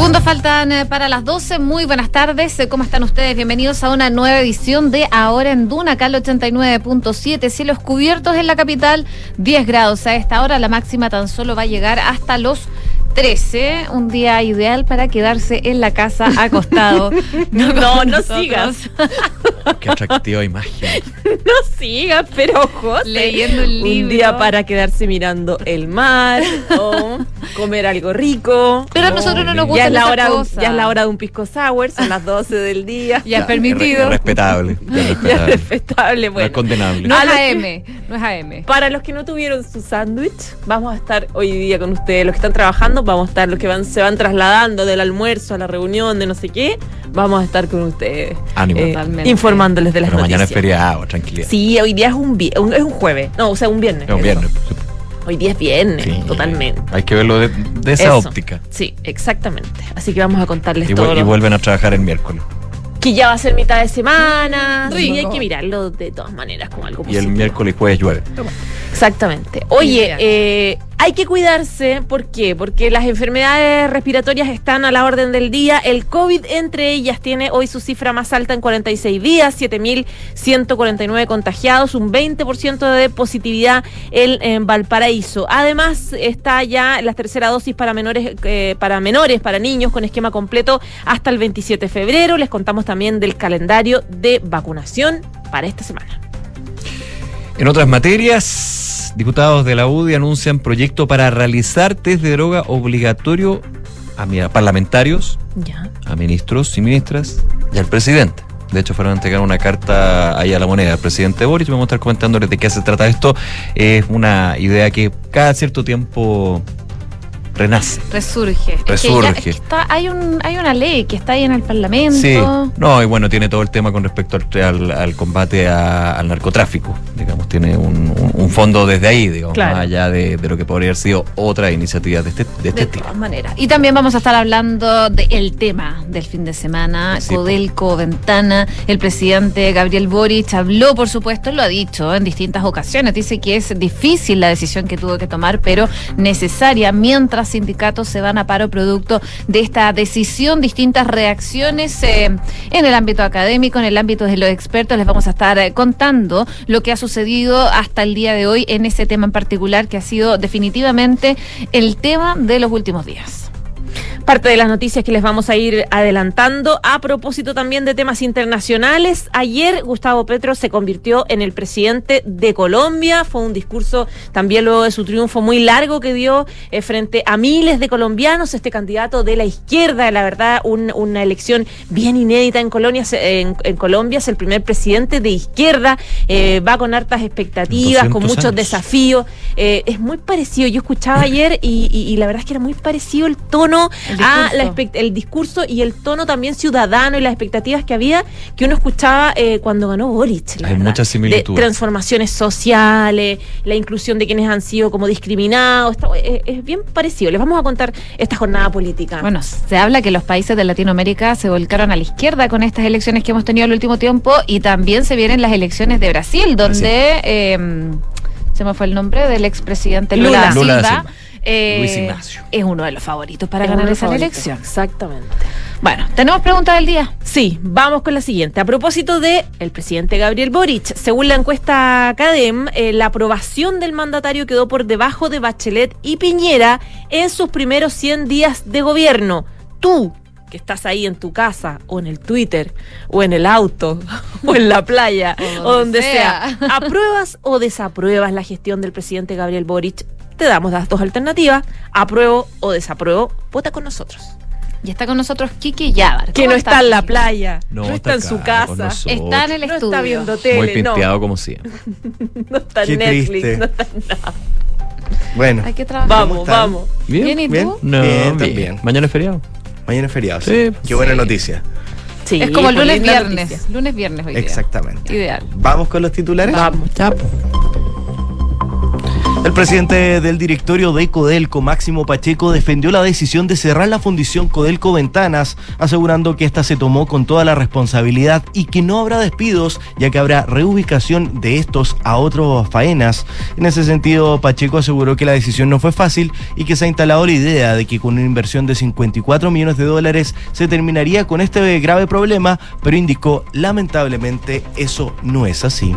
Segundos faltan eh, para las 12. Muy buenas tardes. Eh, ¿Cómo están ustedes? Bienvenidos a una nueva edición de Ahora en Duna, acá 89.7. Cielos cubiertos en la capital, 10 grados. A esta hora la máxima tan solo va a llegar hasta los 13, un día ideal para quedarse en la casa acostado. no, no, no sigas. Qué atractiva imagen. No sigas, pero José, leyendo un libro. Un día para quedarse mirando el mar o comer algo rico. Pero a nosotros no nos gusta ya es la hora Ya es la hora de un pisco sour, son las 12 del día. Ya es permitido. respetable. Ya respetable. respetable bueno. No es condenable. No es AM, no es AM. Para los que no tuvieron su sándwich, vamos a estar hoy día con ustedes, los que están trabajando vamos a estar los que van, se van trasladando del almuerzo a la reunión de no sé qué, vamos a estar con ustedes eh, informándoles de las Pero noticias. Mañana es feriado, tranquilidad. Sí, hoy día es un, es un jueves, no, o sea, un viernes. Es un viernes. Hoy día es viernes, totalmente. Hay que verlo de, esa óptica. Sí, exactamente. Así que vamos a contarles y todo. Y vuelven a trabajar el miércoles que ya va a ser mitad de semana. Sí, hay que mirarlo de todas maneras como algo positivo. Y el miércoles y jueves llueve. Exactamente. Oye, eh, hay que cuidarse, ¿por qué? Porque las enfermedades respiratorias están a la orden del día. El COVID entre ellas tiene hoy su cifra más alta en 46 días, 7.149 contagiados, un 20% de positividad en, Valparaíso. Además, está ya la tercera dosis para menores, eh, para menores, para niños con esquema completo hasta el 27 de febrero. Les contamos también del calendario de vacunación para esta semana. En otras materias, Diputados de la UDI anuncian proyecto para realizar test de droga obligatorio a parlamentarios, a ministros y ministras y al presidente. De hecho, fueron a entregar una carta ahí a la moneda al presidente Boris. Vamos a estar comentándoles de qué se trata esto. Es una idea que cada cierto tiempo renace. Resurge. Resurge. está, hay, un, hay una ley que está ahí en el Parlamento. Sí, no, y bueno, tiene todo el tema con respecto al, al, combate al narcotráfico. Digamos, tiene un, un, fondo desde ahí, digamos, más allá de, de, lo que podría haber sido otra iniciativa de este, de este de todas maneras. Y también vamos a estar hablando del tema del fin de semana, Codelco, Ventana. El presidente Gabriel Boric habló, por supuesto, lo ha dicho en distintas ocasiones. Dice que es difícil la decisión que tuvo que tomar, pero necesaria mientras sindicatos se van a paro producto de esta decisión, distintas reacciones eh, en el ámbito académico, en el ámbito de los expertos. Les vamos a estar eh, contando lo que ha sucedido hasta el día de hoy en ese tema en particular, que ha sido definitivamente el tema de los últimos días parte de las noticias que les vamos a ir adelantando. A propósito también de temas internacionales, ayer Gustavo Petro se convirtió en el presidente de Colombia. Fue un discurso también luego de su triunfo muy largo que dio eh, frente a miles de colombianos. Este candidato de la izquierda, la verdad, una elección bien inédita en Colombia. En, Colombia es el primer presidente de izquierda. Eh, va con hartas expectativas, con muchos desafíos. Eh, es muy parecido. Yo escuchaba ayer y, y la verdad es que era muy parecido el tono a la el discurso y el tono también ciudadano y las expectativas que había que uno escuchaba eh, cuando ganó Boric. Hay muchas similitudes. De transformaciones sociales, la inclusión de quienes han sido como discriminados. Eh, es, bien parecido. Les vamos a contar esta jornada política. Bueno, se habla que los países de Latinoamérica se volcaron a la izquierda con estas elecciones que hemos tenido el último tiempo y también se vienen las elecciones de Brasil, donde... Em, se me fue el nombre del expresidente Lula, Lula Silva. Eh, Luis Ignacio. Es uno de los favoritos para ganar esa elección. Exactamente. Bueno, ¿tenemos pregunta del día? Sí, vamos con la siguiente. A propósito de el presidente Gabriel Boric, según la encuesta CADEM, eh, la aprobación del mandatario quedó por debajo de Bachelet y Piñera en sus primeros 100 días de gobierno. Tú, que estás ahí en tu casa o en el Twitter o en el auto o en la playa o donde, sea. sea. ¿apruebas o desapruebas la gestión del presidente Gabriel Boric? Te damos las dos alternativas, apruebo o desapruebo, vota con nosotros. Y está con nosotros Kiki Yabar. Que no está, en la playa, no, está, en su casa, está en el estudio. No está viendo tele. Muy pinteado como siempre. no está en Netflix, no está en nada. Bueno, hay que trabajar. Vamos, vamos. ¿Bien? ¿y tú? No, bien, también. Mañana es feriado. Mañana es feriado, sí. Qué buena noticia. Sí, es como lunes viernes. Lunes viernes hoy Exactamente. Ideal. ¿Vamos con los titulares? Vamos. Chao. El presidente del directorio de Codelco, Máximo Pacheco, defendió la decisión de cerrar la fundición Codelco Ventanas, asegurando que esta se tomó con toda la responsabilidad y que no habrá despidos, ya que habrá reubicación de estos a otras faenas. En ese sentido, Pacheco aseguró que la decisión no fue fácil y que se ha instalado la idea de que con una inversión de 54 millones de dólares se terminaría con este grave problema, pero indicó lamentablemente eso no es así.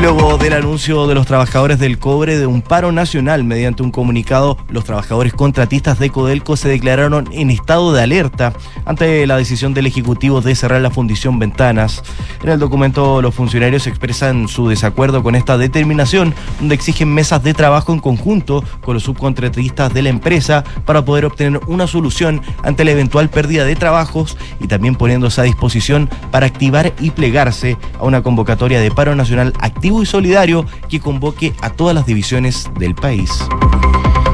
Luego del anuncio de los trabajadores del cobre de un paro nacional mediante un comunicado, los trabajadores contratistas de Codelco se declararon en estado de alerta ante la decisión del Ejecutivo de cerrar la fundición Ventanas. En el documento los funcionarios expresan su desacuerdo con esta determinación, donde exigen mesas de trabajo en conjunto con los subcontratistas de la empresa para poder obtener una solución ante la eventual pérdida de trabajos y también poniéndose a disposición para activar y plegarse a una convocatoria de paro nacional y solidario que convoque a todas las divisiones del país.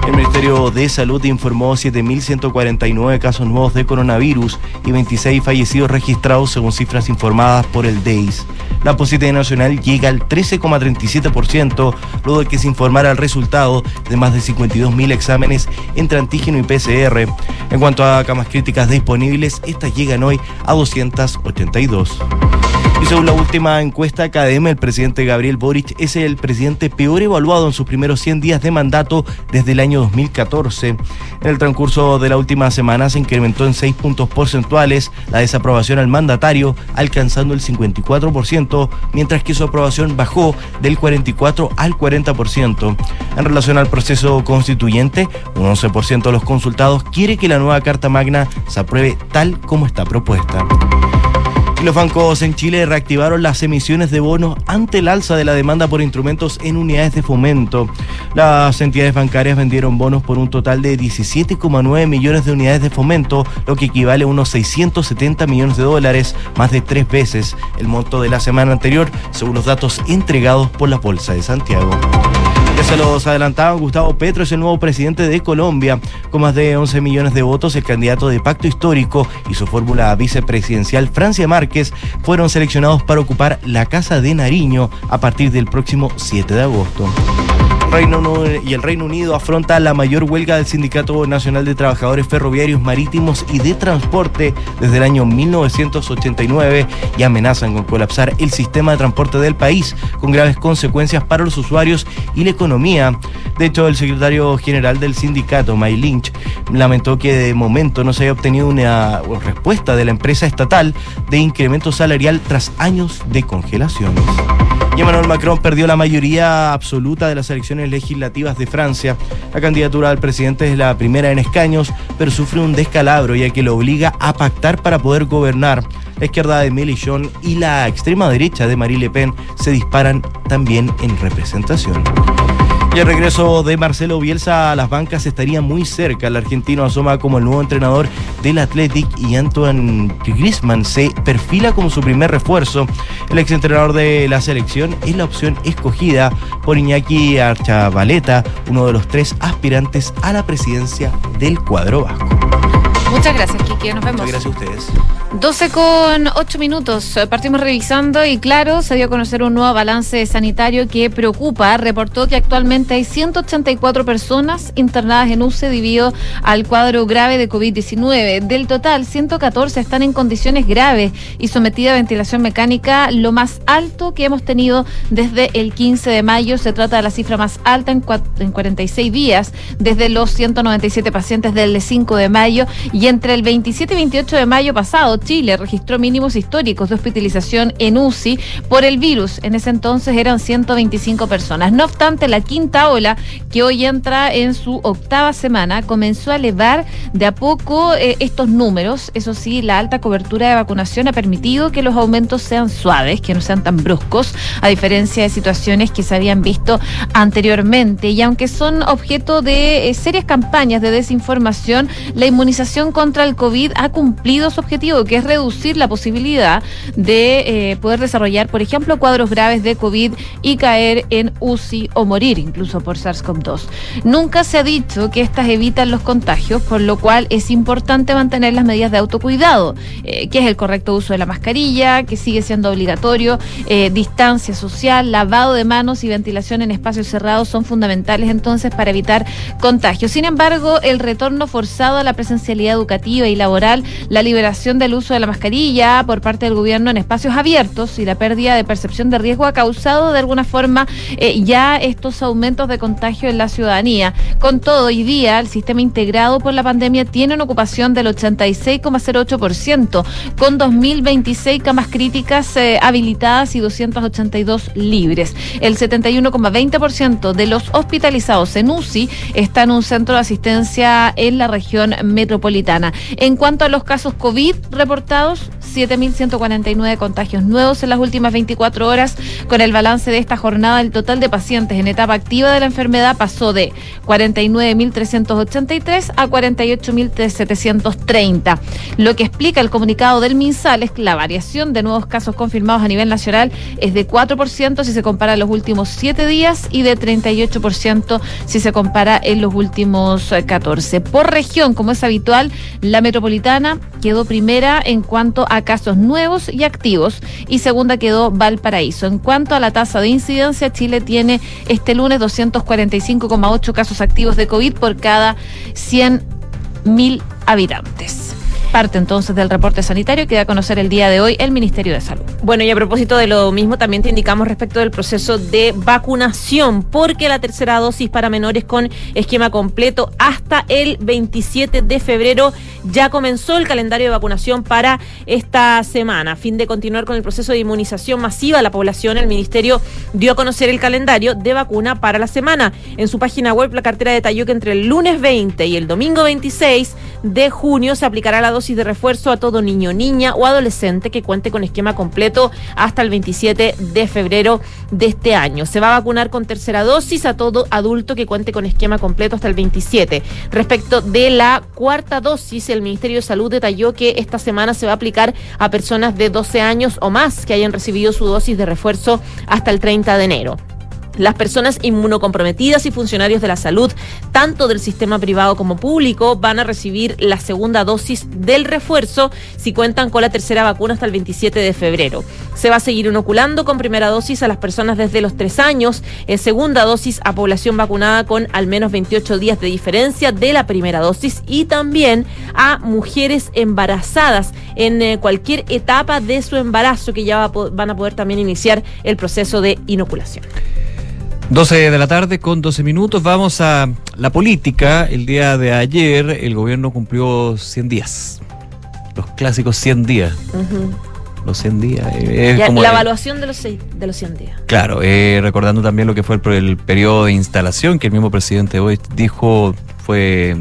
El Ministerio de Salud informó 7.149 casos nuevos de coronavirus y 26 fallecidos registrados según cifras informadas por el DEIS. La positividad nacional llega al 13,37% luego de que se informara el resultado de más de 52.000 exámenes entre antígeno y PCR. En cuanto a camas críticas disponibles, estas llegan hoy a 282. Y según la última encuesta academia, el presidente Gabriel Boric es el presidente peor evaluado en sus primeros 100 días de mandato desde el año 2014. En el transcurso de la última semana se incrementó en 6 puntos porcentuales la desaprobación al mandatario, alcanzando el 54%, mientras que su aprobación bajó del 44 al 40%. En relación al proceso constituyente, un 11% de los consultados quiere que la nueva Carta Magna se apruebe tal como está propuesta. Los bancos en Chile reactivaron las emisiones de bonos ante el alza de la demanda por instrumentos en unidades de fomento. Las entidades bancarias vendieron bonos por un total de 17,9 millones de unidades de fomento, lo que equivale a unos 670 millones de dólares, más de tres veces el monto de la semana anterior, según los datos entregados por la Bolsa de Santiago. Ya se los adelantaba, Gustavo Petro es el nuevo presidente de Colombia. Con más de 11 millones de votos, el candidato de Pacto Histórico y su fórmula vicepresidencial, Francia Márquez, fueron seleccionados para ocupar la Casa de Nariño a partir del próximo 7 de agosto. Reino y el Reino Unido afronta la mayor huelga del Sindicato Nacional de Trabajadores Ferroviarios Marítimos y de Transporte desde el año 1989 y amenazan con colapsar el sistema de transporte del país con graves consecuencias para los usuarios y la economía. De hecho, el secretario general del sindicato, May Lynch, lamentó que de momento no se haya obtenido una respuesta de la empresa estatal de incremento salarial tras años de congelaciones. Emmanuel Macron perdió la mayoría absoluta de las elecciones legislativas de Francia. La candidatura al presidente es la primera en escaños, pero sufre un descalabro ya que lo obliga a pactar para poder gobernar. La izquierda de Mélenchon y la extrema derecha de Marie Le Pen se disparan también en representación. El regreso de Marcelo Bielsa a las bancas estaría muy cerca. El argentino asoma como el nuevo entrenador del Athletic y Antoine Griezmann se perfila como su primer refuerzo. El exentrenador de la selección es la opción escogida por Iñaki Archavaleta, uno de los tres aspirantes a la presidencia del cuadro vasco. Muchas gracias, Kiki. Nos vemos. Muchas gracias a ustedes. 12 con 8 minutos. Partimos revisando y claro, se dio a conocer un nuevo balance sanitario que preocupa. Reportó que actualmente hay 184 personas internadas en UCE debido al cuadro grave de COVID-19. Del total, 114 están en condiciones graves y sometidas a ventilación mecánica, lo más alto que hemos tenido desde el 15 de mayo. Se trata de la cifra más alta en, en 46 días, desde los 197 pacientes del 5 de mayo y entre el 27 y 28 de mayo pasado Chile registró mínimos históricos de hospitalización en UCI por el virus. En ese entonces eran 125 personas. No obstante, la quinta ola, que hoy entra en su octava semana, comenzó a elevar de a poco eh, estos números. Eso sí, la alta cobertura de vacunación ha permitido que los aumentos sean suaves, que no sean tan bruscos, a diferencia de situaciones que se habían visto anteriormente. Y aunque son objeto de eh, serias campañas de desinformación, la inmunización contra el COVID ha cumplido su objetivo, que es reducir la posibilidad de eh, poder desarrollar, por ejemplo, cuadros graves de COVID y caer en UCI o morir incluso por SARS-CoV-2. Nunca se ha dicho que estas evitan los contagios, por lo cual es importante mantener las medidas de autocuidado, eh, que es el correcto uso de la mascarilla, que sigue siendo obligatorio, eh, distancia social, lavado de manos y ventilación en espacios cerrados son fundamentales entonces para evitar contagios. Sin embargo, el retorno forzado a la presencialidad educativa y laboral, la liberación del uso de la mascarilla por parte del gobierno en espacios abiertos y la pérdida de percepción de riesgo ha causado de alguna forma eh, ya estos aumentos de contagio en la ciudadanía. Con todo, hoy día el sistema integrado por la pandemia tiene una ocupación del 86,08%, con 2.026 camas críticas eh, habilitadas y 282 libres. El 71,20% de los hospitalizados en UCI está en un centro de asistencia en la región metropolitana. En cuanto a los casos COVID reportados, 7.149 contagios nuevos en las últimas 24 horas. Con el balance de esta jornada, el total de pacientes en etapa activa de la enfermedad pasó de 49.383 a 48.730. Lo que explica el comunicado del MinSal es que la variación de nuevos casos confirmados a nivel nacional es de 4% si se compara los últimos 7 días y de 38% si se compara en los últimos 14. Por región, como es habitual, la metropolitana quedó primera en cuanto a casos nuevos y activos y segunda quedó Valparaíso. En cuanto a la tasa de incidencia, Chile tiene este lunes 245,8 casos activos de COVID por cada 100 mil habitantes parte entonces del reporte sanitario que da a conocer el día de hoy el Ministerio de Salud. Bueno, y a propósito de lo mismo, también te indicamos respecto del proceso de vacunación, porque la tercera dosis para menores con esquema completo hasta el 27 de febrero ya comenzó el calendario de vacunación para esta semana. A fin de continuar con el proceso de inmunización masiva a la población, el Ministerio dio a conocer el calendario de vacuna para la semana. En su página web, la cartera detalló que entre el lunes 20 y el domingo 26 de junio se aplicará la dosis de refuerzo a todo niño, niña o adolescente que cuente con esquema completo hasta el 27 de febrero de este año. Se va a vacunar con tercera dosis a todo adulto que cuente con esquema completo hasta el 27. Respecto de la cuarta dosis, el Ministerio de Salud detalló que esta semana se va a aplicar a personas de 12 años o más que hayan recibido su dosis de refuerzo hasta el 30 de enero. Las personas inmunocomprometidas y funcionarios de la salud, tanto del sistema privado como público, van a recibir la segunda dosis del refuerzo si cuentan con la tercera vacuna hasta el 27 de febrero. Se va a seguir inoculando con primera dosis a las personas desde los tres años, en segunda dosis a población vacunada con al menos 28 días de diferencia de la primera dosis y también a mujeres embarazadas en eh, cualquier etapa de su embarazo que ya van a poder también iniciar el proceso de inoculación. 12 de la tarde con 12 minutos. Vamos a la política. El día de ayer el gobierno cumplió 100 días. Los clásicos 100 días. Los 100 días. la evaluación de los, de los 100 días. Claro, eh, recordando también lo que fue el, el periodo de instalación que el mismo presidente hoy dijo fue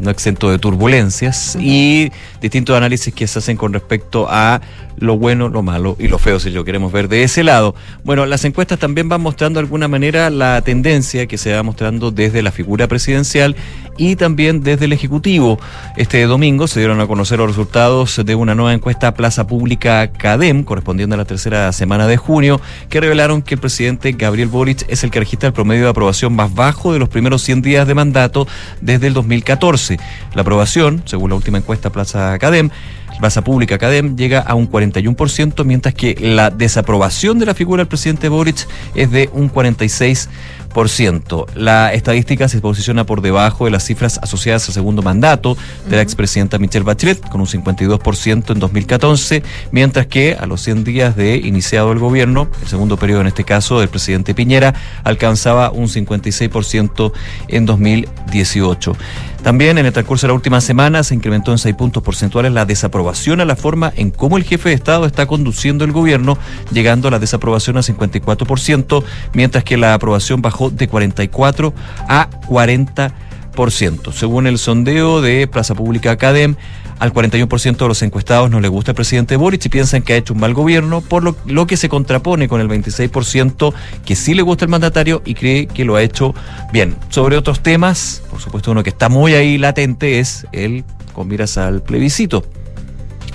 no exento de turbulencias y distintos análisis que se hacen con respecto a lo bueno, lo malo y lo feo, si lo queremos ver de ese lado. Bueno, las encuestas también van mostrando de alguna manera la tendencia que se va mostrando desde la figura presidencial y también desde el Ejecutivo. Este domingo se dieron a conocer los resultados de una nueva encuesta Plaza Pública CADEM, correspondiente a la tercera semana de junio, que revelaron que el presidente Gabriel Boric es el que registra el promedio de aprobación más bajo de los primeros 100 días de mandato desde el 2014. La aprobación, según la última encuesta Plaza CADEM, Plaza Pública Cadem llega a un 41%, mientras que la desaprobación de la figura del presidente Boric es de un 46%. La estadística se posiciona por debajo de las cifras asociadas al segundo mandato de la expresidenta Michelle Bachelet, con un 52% en 2014, mientras que a los 100 días de iniciado el gobierno, el segundo periodo en este caso del presidente Piñera, alcanzaba un 56% en 2018. También en el transcurso de la última semana se incrementó en 6 puntos porcentuales la desaprobación a la forma en cómo el jefe de Estado está conduciendo el gobierno, llegando a la desaprobación a 54%, mientras que la aprobación bajó de 44 a 40%. Según el sondeo de Plaza Pública Academ, al 41% de los encuestados no le gusta el presidente Boric y piensan que ha hecho un mal gobierno, por lo, que se contrapone con el 26% que sí le gusta el mandatario y cree que lo ha hecho bien. Sobre otros temas, por supuesto uno que está muy ahí latente es el con miras al plebiscito.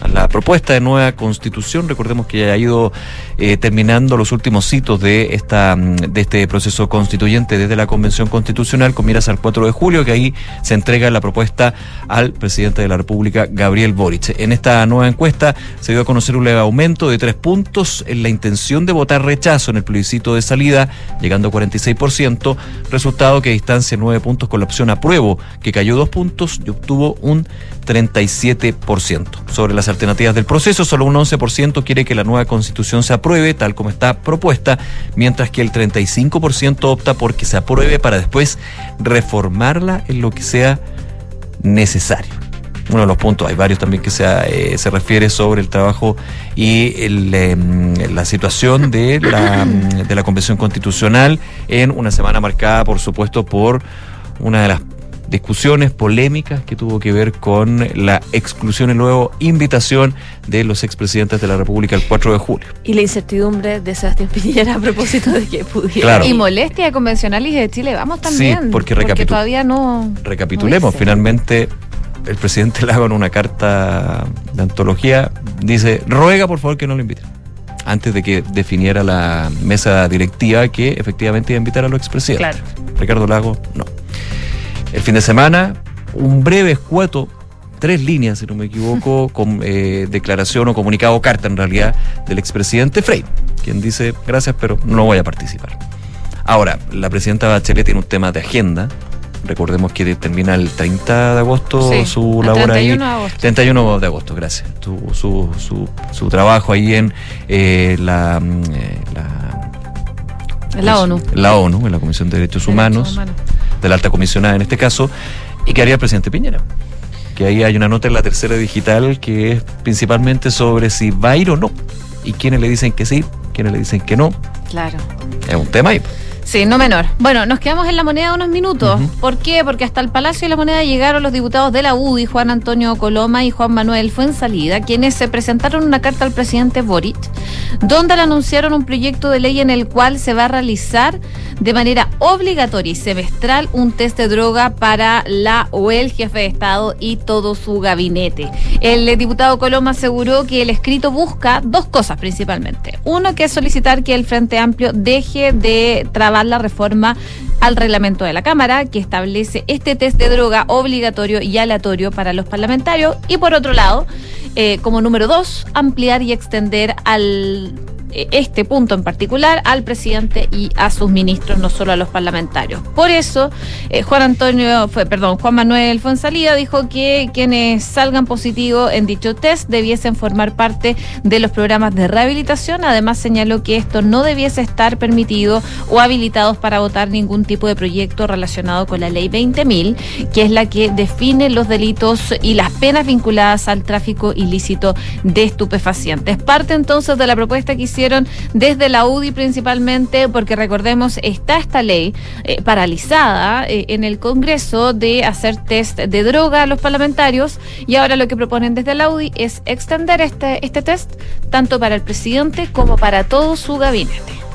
a la propuesta de nueva constitución. Recordemos que ha ido eh, terminando los últimos hitos de, esta, mm, de este proceso constituyente desde la Convención Constitucional con miras al 4 de julio, que ahí se entrega la propuesta al presidente de la República, Gabriel Boric. En esta nueva encuesta se dio a conocer un leve aumento de tres puntos en la intención de votar rechazo en el plebiscito de salida, llegando a 46%, resultado que distancia nueve puntos con la opción apruebo, que cayó dos puntos y obtuvo un 37%. Sobre las alternativas del proceso, solo un 11% quiere que la nueva constitución se apruebe tal como está propuesta, mientras que el 35% opta por que se apruebe para después reformarla en lo que sea necesario. Uno de los puntos, hay varios también que se, eh, se refiere sobre el trabajo y em, la situación de la, de la Convención Constitucional en una semana marcada, por supuesto, por una de las discusiones polémicas que tuvo que ver con la exclusión y luego invitación de los expresidentes de la República el 4 de julio. Y la incertidumbre de Sebastián Piñera a propósito de que pudiera. Y molestia de convencionales de Chile, vamos también. Sí, porque, todavía no. Recapitulemos, finalmente el presidente Lago en una carta de antología dice, ruega por favor que no lo inviten antes de que definiera la mesa directiva que efectivamente iba a invitar a los expresidentes. Claro. Ricardo Lago, no. El fin de semana, un breve escueto, tres líneas, si no me equivoco, con eh, declaración o comunicado, carta en realidad, del expresidente Frey, quien dice gracias, pero no voy a participar. Ahora, la presidenta Bachelet tiene un tema de agenda. Recordemos que termina el 30 de agosto su labor ahí. De agosto. 31 de agosto, gracias. Su, su, su, trabajo ahí en eh, la, mm, eh, la, la ONU. La ONU, en la Comisión de Derechos, Humanos de la alta comisionada en este caso, y que haría el presidente Piñera. Que ahí hay una nota en la tercera digital que es principalmente sobre si va a ir o no. Y quienes le dicen que sí, quienes le dicen que no. Claro. Es un tema ahí. Sí, no menor. Bueno, nos quedamos en la moneda unos minutos. ¿Por qué? Porque hasta el Palacio de la Moneda llegaron los diputados de la UDI, Juan Antonio Coloma y Juan Manuel Fuensalida, quienes se presentaron una carta al presidente Boric, donde le anunciaron un proyecto de ley en el cual se va a realizar de manera obligatoria y semestral un test de droga para la o el jefe de Estado y todo su gabinete. El diputado Coloma aseguró que el escrito busca dos cosas principalmente. Uno, que es solicitar que el Frente Amplio deje de trabajar la reforma al reglamento de la Cámara que establece este test de droga obligatorio y aleatorio para los parlamentarios. Y por otro lado, eh, como número dos, ampliar y extender al este punto en particular al presidente y a sus ministros, no solo a los parlamentarios. Por eso, eh, Juan Antonio, fue, perdón, Juan Manuel Fonsalía dijo que quienes salgan positivos en dicho test debiesen formar parte de los programas de rehabilitación. Además, señaló que esto no debiese estar permitido o habilitados para votar ningún tipo de proyecto relacionado con la ley 20.000, que es la que define los delitos y las penas vinculadas al tráfico ilícito de estupefacientes. Parte entonces de la propuesta que hicieron desde la UDI principalmente, porque recordemos, está esta ley eh, paralizada eh, en el Congreso de hacer test de droga a los parlamentarios y ahora lo que proponen desde la UDI es extender este, este test tanto para el presidente como para todo su gabinete.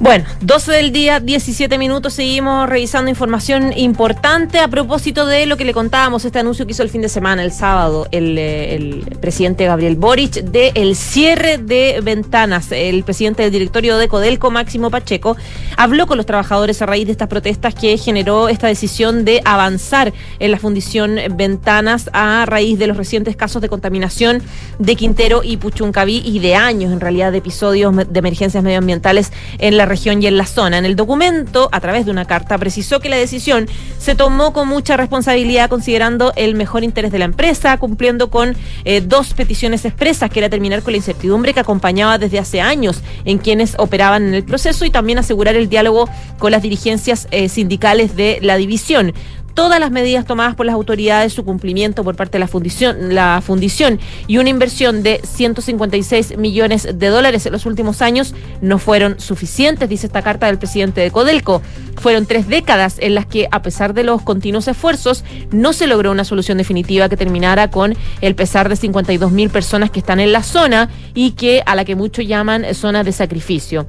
Bueno, 12 del día, 17 minutos, seguimos revisando información importante a propósito de lo que le contábamos, este anuncio que hizo el fin de semana, el sábado, el, eh, presidente Gabriel Boric, de el cierre de ventanas. El presidente del directorio de Codelco, Máximo Pacheco, habló con los trabajadores a raíz de estas protestas que generó esta decisión de avanzar en la fundición Ventanas a raíz de los recientes casos de contaminación de Quintero y Puchuncaví y de años, en realidad, de episodios de emergencias medioambientales en la región y en la zona. En el documento, a través de una carta, precisó que la decisión se tomó con mucha responsabilidad considerando el mejor interés de la empresa, cumpliendo con eh, dos peticiones expresas, que era terminar con la incertidumbre que acompañaba desde hace años en quienes operaban en el proceso y también asegurar el diálogo con las dirigencias eh, sindicales de la división todas las medidas tomadas por las autoridades, su cumplimiento por parte de la fundición, la fundición y una inversión de 156 millones de dólares en los últimos años no fueron suficientes, dice esta carta del presidente de Codelco. Fueron tres décadas en las que, a pesar de los continuos esfuerzos, no se logró una solución definitiva que terminara con el pesar de 52 mil personas que están en la zona y que a la que muchos llaman zona de sacrificio.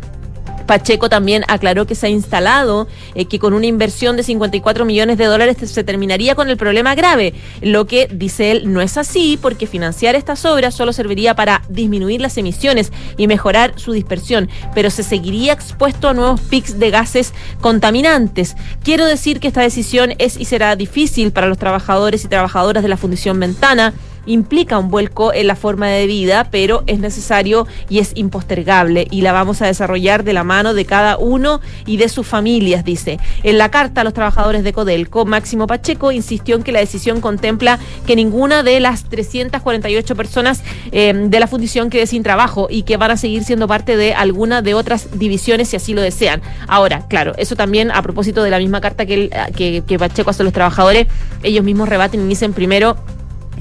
Pacheco también aclaró que se ha instalado eh, que con una inversión de 54 millones de dólares se terminaría con el problema grave, lo que dice él no es así porque financiar estas obras solo serviría para disminuir las emisiones y mejorar su dispersión, pero se seguiría expuesto a nuevos pics de gases contaminantes. Quiero decir que esta decisión es y será difícil para los trabajadores y trabajadoras de la Fundición Ventana implica un vuelco en la forma de vida, pero es necesario y es impostergable y la vamos a desarrollar de la mano de cada uno y de sus familias, dice. En la carta a los trabajadores de Codelco, Máximo Pacheco insistió en que la decisión contempla que ninguna de las 348 personas eh, de la fundición quede sin trabajo y que van a seguir siendo parte de alguna de otras divisiones si así lo desean. Ahora, claro, eso también a propósito de la misma carta que, que, que Pacheco hace a los trabajadores, ellos mismos rebaten y dicen primero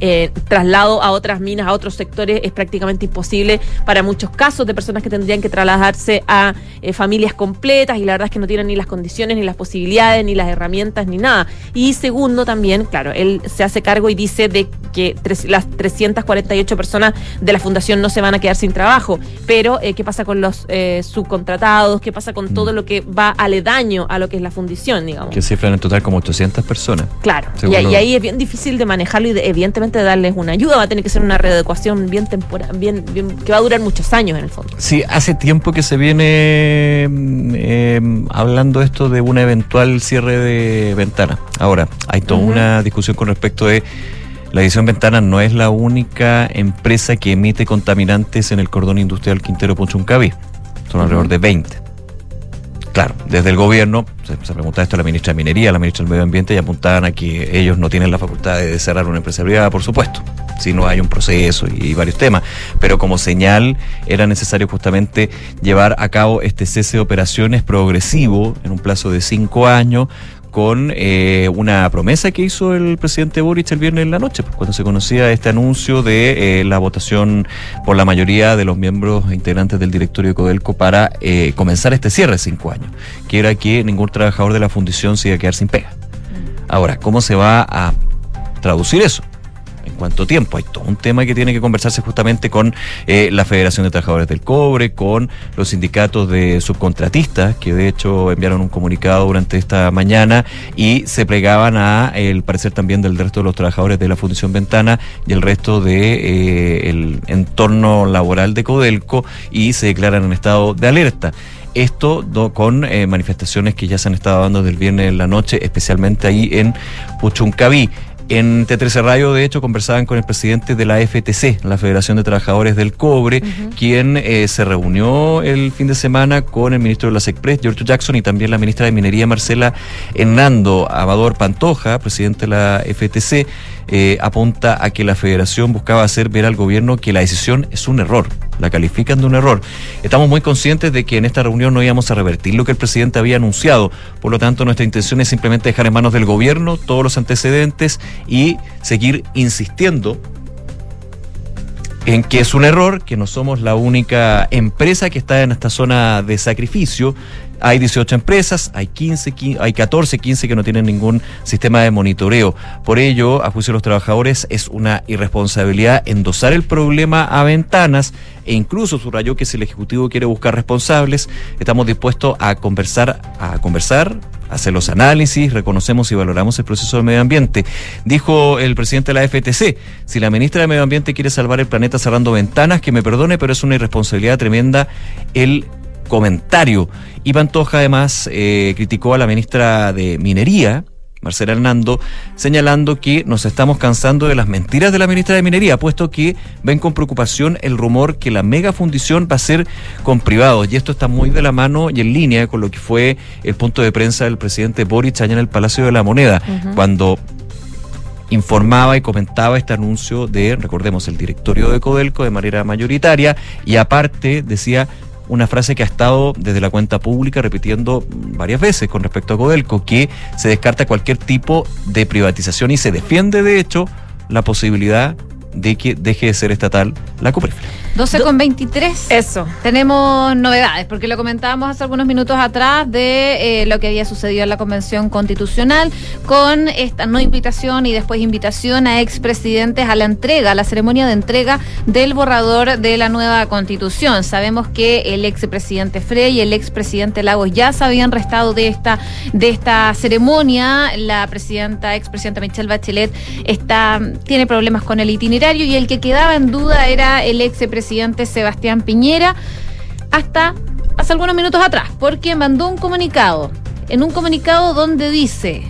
eh, traslado a otras minas, a otros sectores, es prácticamente imposible para muchos casos de personas que tendrían que trasladarse a eh, familias completas y la verdad es que no tienen ni las condiciones, ni las posibilidades, ni las herramientas, ni nada. Y segundo también, claro, él se hace cargo y dice de que las 348 personas de la fundación no se van a quedar sin trabajo, pero eh, ¿qué pasa con los subcontratados? ¿Qué pasa con todo mm. lo que va aledaño a lo que es la fundición, digamos? Que cifran en total como 800 personas. Claro, y, y, ahí es bien difícil de manejarlo y de, evidentemente darles una ayuda, va a tener que ser una readecuación bien temporal, bien, que va a durar muchos años en el fondo. Sí, hace tiempo que se viene em, hablando esto de un eventual cierre de ventana. Ahora, hay toda una discusión con respecto de la edición Ventana no es la única empresa que emite contaminantes en el cordón industrial Quintero Punchuncaví. Son alrededor de 20 claro, desde el gobierno, se, preguntaba esto a la ministra de Minería, a la ministra del Medio Ambiente, y apuntaban a que ellos no tienen la facultad de cerrar una empresa privada, por supuesto, si no hay un proceso y, varios temas. Pero como señal era necesario justamente llevar a cabo este cese de operaciones progresivo en un plazo de cinco años con eh, una promesa que hizo el presidente Boric el viernes en la noche, pues, cuando se conocía este anuncio de eh, la votación por la mayoría de los miembros integrantes del directorio de Codelco para eh, comenzar este cierre de cinco años, que era que ningún trabajador de la fundición se iba a quedar sin pega. Ahora, ¿cómo se va a traducir eso? Cuánto tiempo. Hay todo un tema que tiene que conversarse justamente con eh, la Federación de Trabajadores del Cobre, con los sindicatos de subcontratistas, que de hecho enviaron un comunicado durante esta mañana y se plegaban a el parecer también del resto de los trabajadores de la Fundación Ventana y el resto de eh, el entorno laboral de Codelco y se declaran en estado de alerta. Esto con eh, manifestaciones que ya se han estado dando del viernes en la noche, especialmente ahí en Puchuncaví. En T13 Radio, de hecho, conversaban con el presidente de la FTC, la Federación de Trabajadores del Cobre, quien eh, se reunió el fin de semana con el ministro de las Express, George Jackson, y también la ministra de Minería, Marcela Hernando. Amador Pantoja, presidente de la FTC, eh, apunta a que la federación buscaba hacer ver al gobierno que la decisión es un error, la califican de un error. Estamos muy conscientes de que en esta reunión no íbamos a revertir lo que el presidente había anunciado, por lo tanto nuestra intención es simplemente dejar en manos del gobierno todos los antecedentes y seguir insistiendo en que es un error, que no somos la única empresa que está en esta zona de sacrificio. Hay 18 empresas, hay 15, hay 14, 15 que no tienen ningún sistema de monitoreo. Por ello, a juicio de los trabajadores, es una irresponsabilidad endosar el problema a ventanas e incluso subrayó que si el Ejecutivo quiere buscar responsables, estamos dispuestos a conversar, a conversar, hacer los análisis, reconocemos y valoramos el proceso del medio ambiente. Dijo el presidente de la FTC, si la ministra de Medio Ambiente quiere salvar el planeta cerrando ventanas, que me perdone, pero es una irresponsabilidad tremenda el comentario. Y Pantoja además eh, criticó a la ministra de Minería, Marcela Hernando, señalando que nos estamos cansando de las mentiras de la ministra de Minería, puesto que ven con preocupación el rumor que la mega fundición va a ser con privados. Y esto está muy de la mano y en línea con lo que fue el punto de prensa del presidente Boric allá en el Palacio de la Moneda, cuando informaba y comentaba este anuncio de, recordemos, el directorio de Codelco de manera mayoritaria y aparte decía una frase que ha estado desde la cuenta pública repitiendo varias veces con respecto a Codelco, que se descarta cualquier tipo de privatización y se defiende, de hecho, la posibilidad de que deje de ser estatal la Coprefle. 12 con 23. Eso. Tenemos novedades, porque lo comentábamos hace algunos minutos atrás de eh, lo que había sucedido en la Convención Constitucional con esta no invitación y después invitación a expresidentes a la entrega, a la ceremonia de entrega del borrador de la nueva Constitución. Sabemos que el expresidente Frey y el expresidente Lagos ya se habían restado de esta, de esta ceremonia. La presidenta, expresidenta Michelle Bachelet, está, tiene problemas con el itinerario y el que quedaba en duda era el expresidente presidente Sebastián Piñera hasta hace algunos minutos atrás, porque mandó un comunicado, en un comunicado donde dice,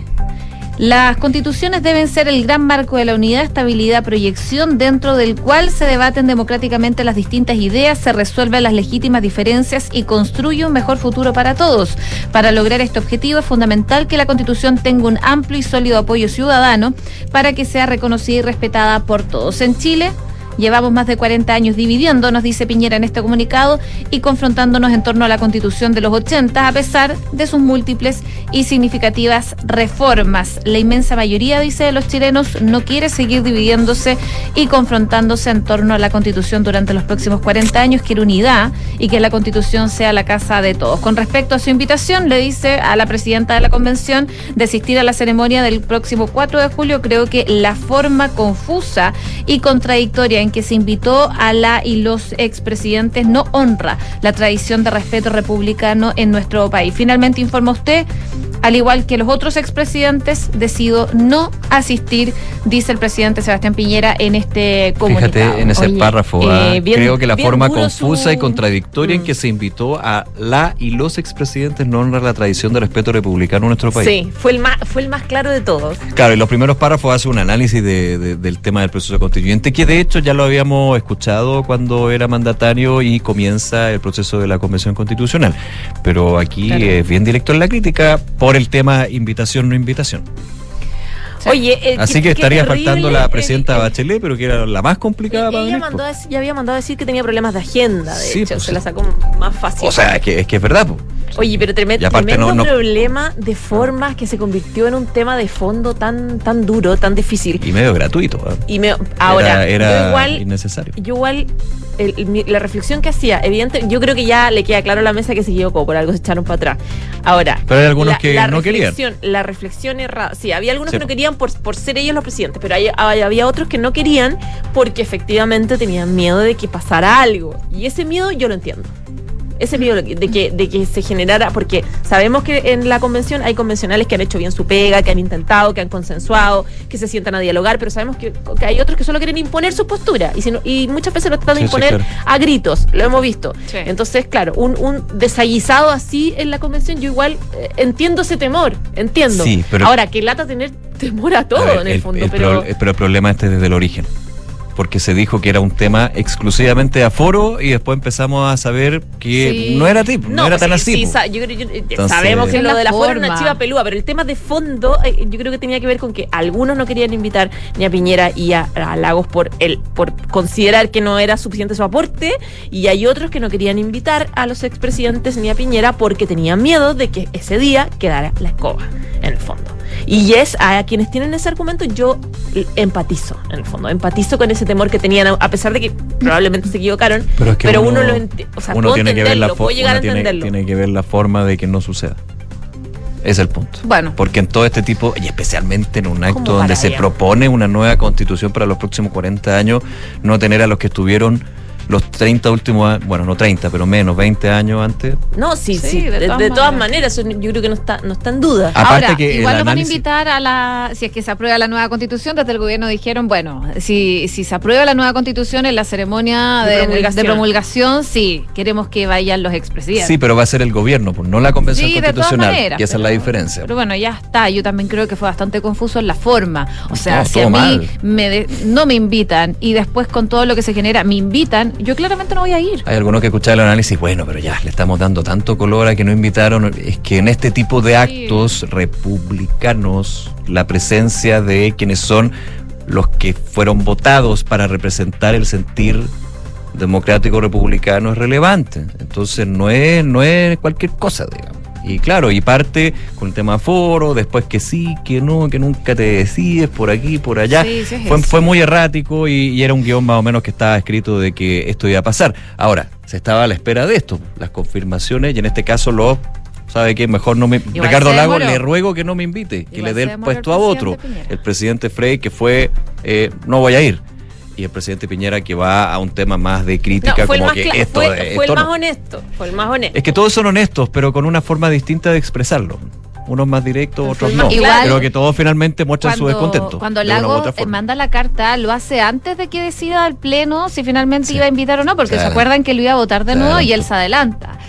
las constituciones deben ser el gran marco de la unidad, estabilidad, proyección dentro del cual se debaten democráticamente las distintas ideas, se resuelven las legítimas diferencias y construye un mejor futuro para todos. Para lograr este objetivo es fundamental que la constitución tenga un amplio y sólido apoyo ciudadano para que sea reconocida y respetada por todos. En Chile, Llevamos más de 40 años dividiendo, nos dice Piñera en este comunicado, y confrontándonos en torno a la constitución de los 80, a pesar de sus múltiples y significativas reformas. La inmensa mayoría, dice, de los chilenos no quiere seguir dividiéndose y confrontándose en torno a la constitución durante los próximos 40 años, quiere unidad y que la constitución sea la casa de todos. Con respecto a su invitación, le dice a la presidenta de la convención de asistir a la ceremonia del próximo 4 de julio, creo que la forma confusa y contradictoria en que se invitó a la y los expresidentes no honra la tradición de respeto republicano en nuestro país. Finalmente informa usted al igual que los otros expresidentes, decido no asistir, dice el presidente Sebastián Piñera en este comunicado. Fíjate en ese párrafo, eh, ¿ah? creo que la forma confusa y contradictoria en mm. que se invitó a la y los expresidentes no honra la tradición de respeto republicano en nuestro país. Sí, fue el más, fue el más claro de todos. Claro, y los primeros párrafos hace un análisis del tema del proceso constituyente, que de hecho ya lo habíamos escuchado cuando era mandatario y comienza el proceso de la Convención Constitucional. Pero aquí es bien directo en la crítica por el tema invitación no invitación. Oye, eh, así que, estaría faltando la presidenta Bachelet, pero que era la más complicada para ella mandó ya había mandado a decir que tenía problemas de agenda, de hecho, pues, se la sacó más fácil. O sea, es que es, que es verdad. Oye, pero tremendo, tremendo problema de formas que se convirtió en un tema de fondo tan tan duro, tan difícil. Y medio gratuito. ¿eh? Y me, ahora, era, igual, innecesario. Yo igual la reflexión que hacía, evidente, yo creo que ya le queda claro a la mesa que se equivocó, por algo se echaron para atrás. Ahora, pero hay algunos que no querían. La reflexión errada. Sí, había algunos que no querían por, por ser ellos los presidentes, pero había otros que no querían porque efectivamente tenían miedo de que pasara algo. Y ese miedo yo lo entiendo ese miedo de que, de que se generara, porque sabemos que en la convención hay convencionales que han hecho bien su pega, que han intentado, que han consensuado, que se sientan a dialogar, pero sabemos que, hay otros que solo quieren imponer su postura y, y muchas veces lo tratan de imponer a gritos, lo hemos visto. Entonces, claro, un, un desaguisado así en la convención, yo igual eh, entiendo ese temor, entiendo. Ahora, que lata tener temor a todo en el, fondo, pero... pero el problema este es desde el origen porque se dijo que era un tema exclusivamente de aforo y después empezamos a saber que no era tipo, no, era tan así. sabemos que lo de la aforo era una chiva pelúa, pero el tema de fondo eh, yo creo que tenía que ver con que algunos no querían invitar ni a Piñera y a, Lagos por el por considerar que no era suficiente su aporte y hay otros que no querían invitar a los expresidentes ni a Piñera porque tenían miedo de que ese día quedara la escoba en el fondo. Y es a quienes tienen ese argumento yo empatizo, en el fondo, empatizo con ese temor que tenían, a pesar de que probablemente se equivocaron, pero, uno, lo o sea, uno tiene que ver la llegar a entenderlo. Tiene, que ver la forma de que no suceda. Es el punto. Bueno. Porque en todo este tipo, y especialmente en un acto donde se propone una nueva constitución para los próximos 40 años, no tener a los que estuvieron los 30 últimos bueno, no 30, pero menos, 20 años antes. No, sí, sí, de, todas, maneras. yo creo que no está, no está en duda. Ahora, igual lo van a invitar a la, si es que se aprueba la nueva constitución, desde el gobierno dijeron, bueno, si, si se aprueba la nueva constitución en la ceremonia de, promulgación. sí, queremos que vayan los expresidentes. Sí, pero va a ser el gobierno, pues, no la convención constitucional. y esa es la diferencia. Pero bueno, ya está, yo también creo que fue bastante confuso en la forma. O sea, si a mí me no me invitan y después con todo lo que se genera me invitan, yo claramente no voy a ir. Hay algunos que escuchan el análisis, bueno, pero ya le estamos dando tanto color a que no invitaron. Es que en este tipo de actos republicanos, la presencia de quienes son los que fueron votados para representar el sentir democrático republicano es relevante. Entonces no es, no es cualquier cosa, digamos. Y claro, y parte con el tema foro, después que sí, que no, que nunca te decides, por aquí, por allá. fue, fue, muy errático y, era un guion más o menos que estaba escrito de que esto iba a pasar. Ahora, se estaba a la espera de esto, las confirmaciones, y en este caso lo sabe que mejor no me Ricardo Lago le ruego que no me invite que le dé el puesto a otro. el presidente Frey que fue eh, no voy a ir y el presidente Piñera que va a un tema más de crítica como que esto, fue, el más honesto fue el más honesto. Es que todos son honestos pero con una forma distinta de expresarlo. Unos más directos, otros no. Pero que todos finalmente muestran su descontento. Cuando Lago manda la carta, lo hace antes de que decida el Pleno si finalmente iba a invitar o no, porque se acuerdan que lo iba a votar de nuevo y él se adelanta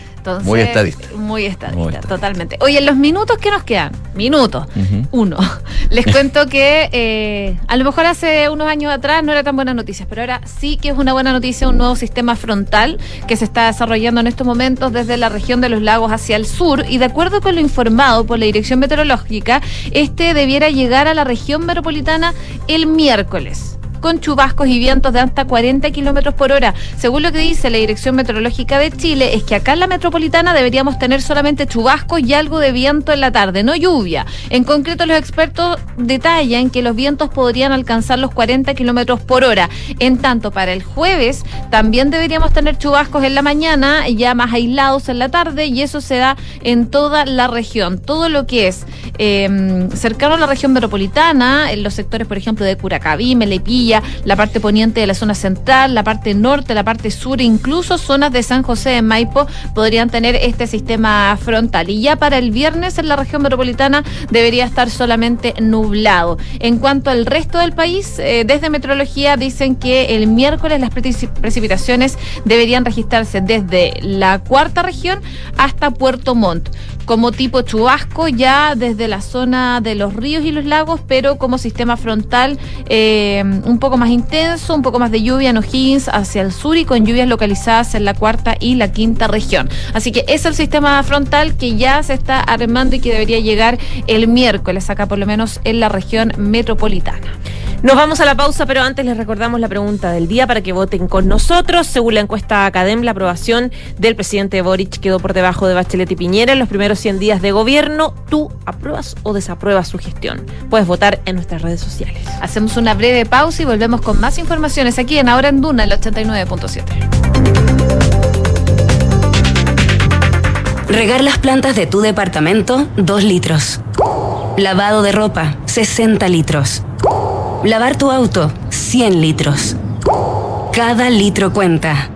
muy estadista. Muy estadista, totalmente. Oye, en los minutos que nos quedan, minutos, uno, les cuento que eh, a lo mejor hace unos años atrás no era tan buena noticia, pero ahora sí que es una buena noticia un nuevo sistema frontal que se está desarrollando en estos momentos desde la región de los lagos hacia el sur. Y de acuerdo con lo informado por la Dirección Meteorológica, este debiera llegar a la región metropolitana el miércoles con chubascos y vientos de hasta 40 kilómetros por hora. Según lo que dice la Dirección Meteorológica de Chile, es que acá en la metropolitana deberíamos tener solamente chubascos y algo de viento en la tarde, no lluvia. En concreto, los expertos detallan que los vientos podrían alcanzar los 40 kilómetros por hora. En tanto, para el jueves también deberíamos tener chubascos en la mañana, ya más aislados en la tarde, y eso se da en toda la región. Todo lo que es em, cercano a la región metropolitana, en los sectores, por ejemplo, de Curacaví, Melepilla, la parte poniente de la zona central, la parte norte, la parte sur, incluso zonas de San José de Maipo podrían tener este sistema frontal. Y ya para el viernes en la región metropolitana debería estar solamente nublado. En cuanto al resto del país, eh, desde Meteorología dicen que el miércoles las precipitaciones deberían registrarse desde la cuarta región hasta Puerto Montt como tipo chubasco ya desde la zona de los ríos y los lagos, pero como sistema frontal eh, un poco más intenso, un poco más de lluvia en O'Higgins hacia el sur y con lluvias localizadas en la cuarta y la quinta región. Así que es el sistema frontal que ya se está armando y que debería llegar el miércoles acá por lo menos en la región metropolitana. Nos vamos a la pausa, pero antes les recordamos la pregunta del día para que voten con nosotros. Según la encuesta Academ, la aprobación del presidente Boric quedó por debajo de Bachelet y Piñera en los primeros 100 días de gobierno. ¿Tú apruebas o desapruebas su gestión? Puedes votar en nuestras redes sociales. Hacemos una breve pausa y volvemos con más informaciones aquí en Ahora en Duna, el 89.7. Regar las plantas de tu departamento, 2 litros. Lavado de ropa, 60 litros. Lavar tu auto, 100 litros. Cada litro cuenta.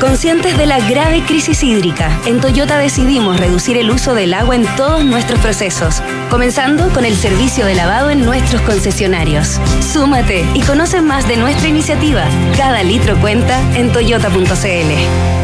Conscientes de la grave crisis hídrica, en Toyota decidimos reducir el uso del agua en todos nuestros procesos, comenzando con el servicio de lavado en nuestros concesionarios. Súmate y conoce más de nuestra iniciativa. Cada litro cuenta en toyota.cl.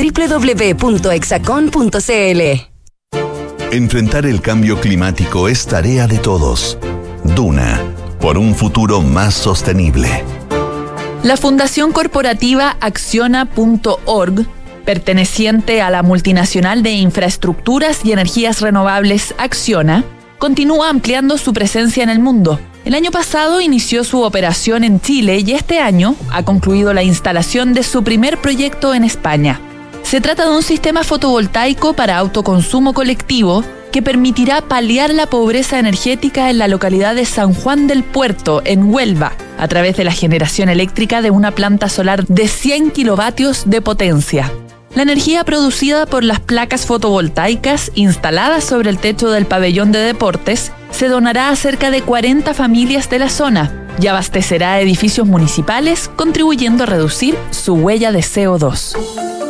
www.exacon.cl. Enfrentar el cambio climático es tarea de todos. Duna, por un futuro más sostenible. La Fundación Corporativa Acciona.org, perteneciente a la multinacional de infraestructuras y energías renovables Acciona, continúa ampliando su presencia en el mundo. El año pasado inició su operación en Chile y este año ha concluido la instalación de su primer proyecto en España. Se trata de un sistema fotovoltaico para autoconsumo colectivo que permitirá paliar la pobreza energética en la localidad de San Juan del Puerto, en Huelva, a través de la generación eléctrica de una planta solar de 100 kilovatios de potencia. La energía producida por las placas fotovoltaicas instaladas sobre el techo del pabellón de deportes se donará a cerca de 40 familias de la zona y abastecerá edificios municipales, contribuyendo a reducir su huella de CO2.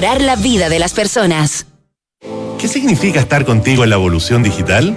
la vida de las personas. ¿Qué significa estar contigo en la evolución digital?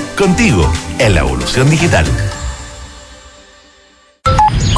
contigo en la evolución digital.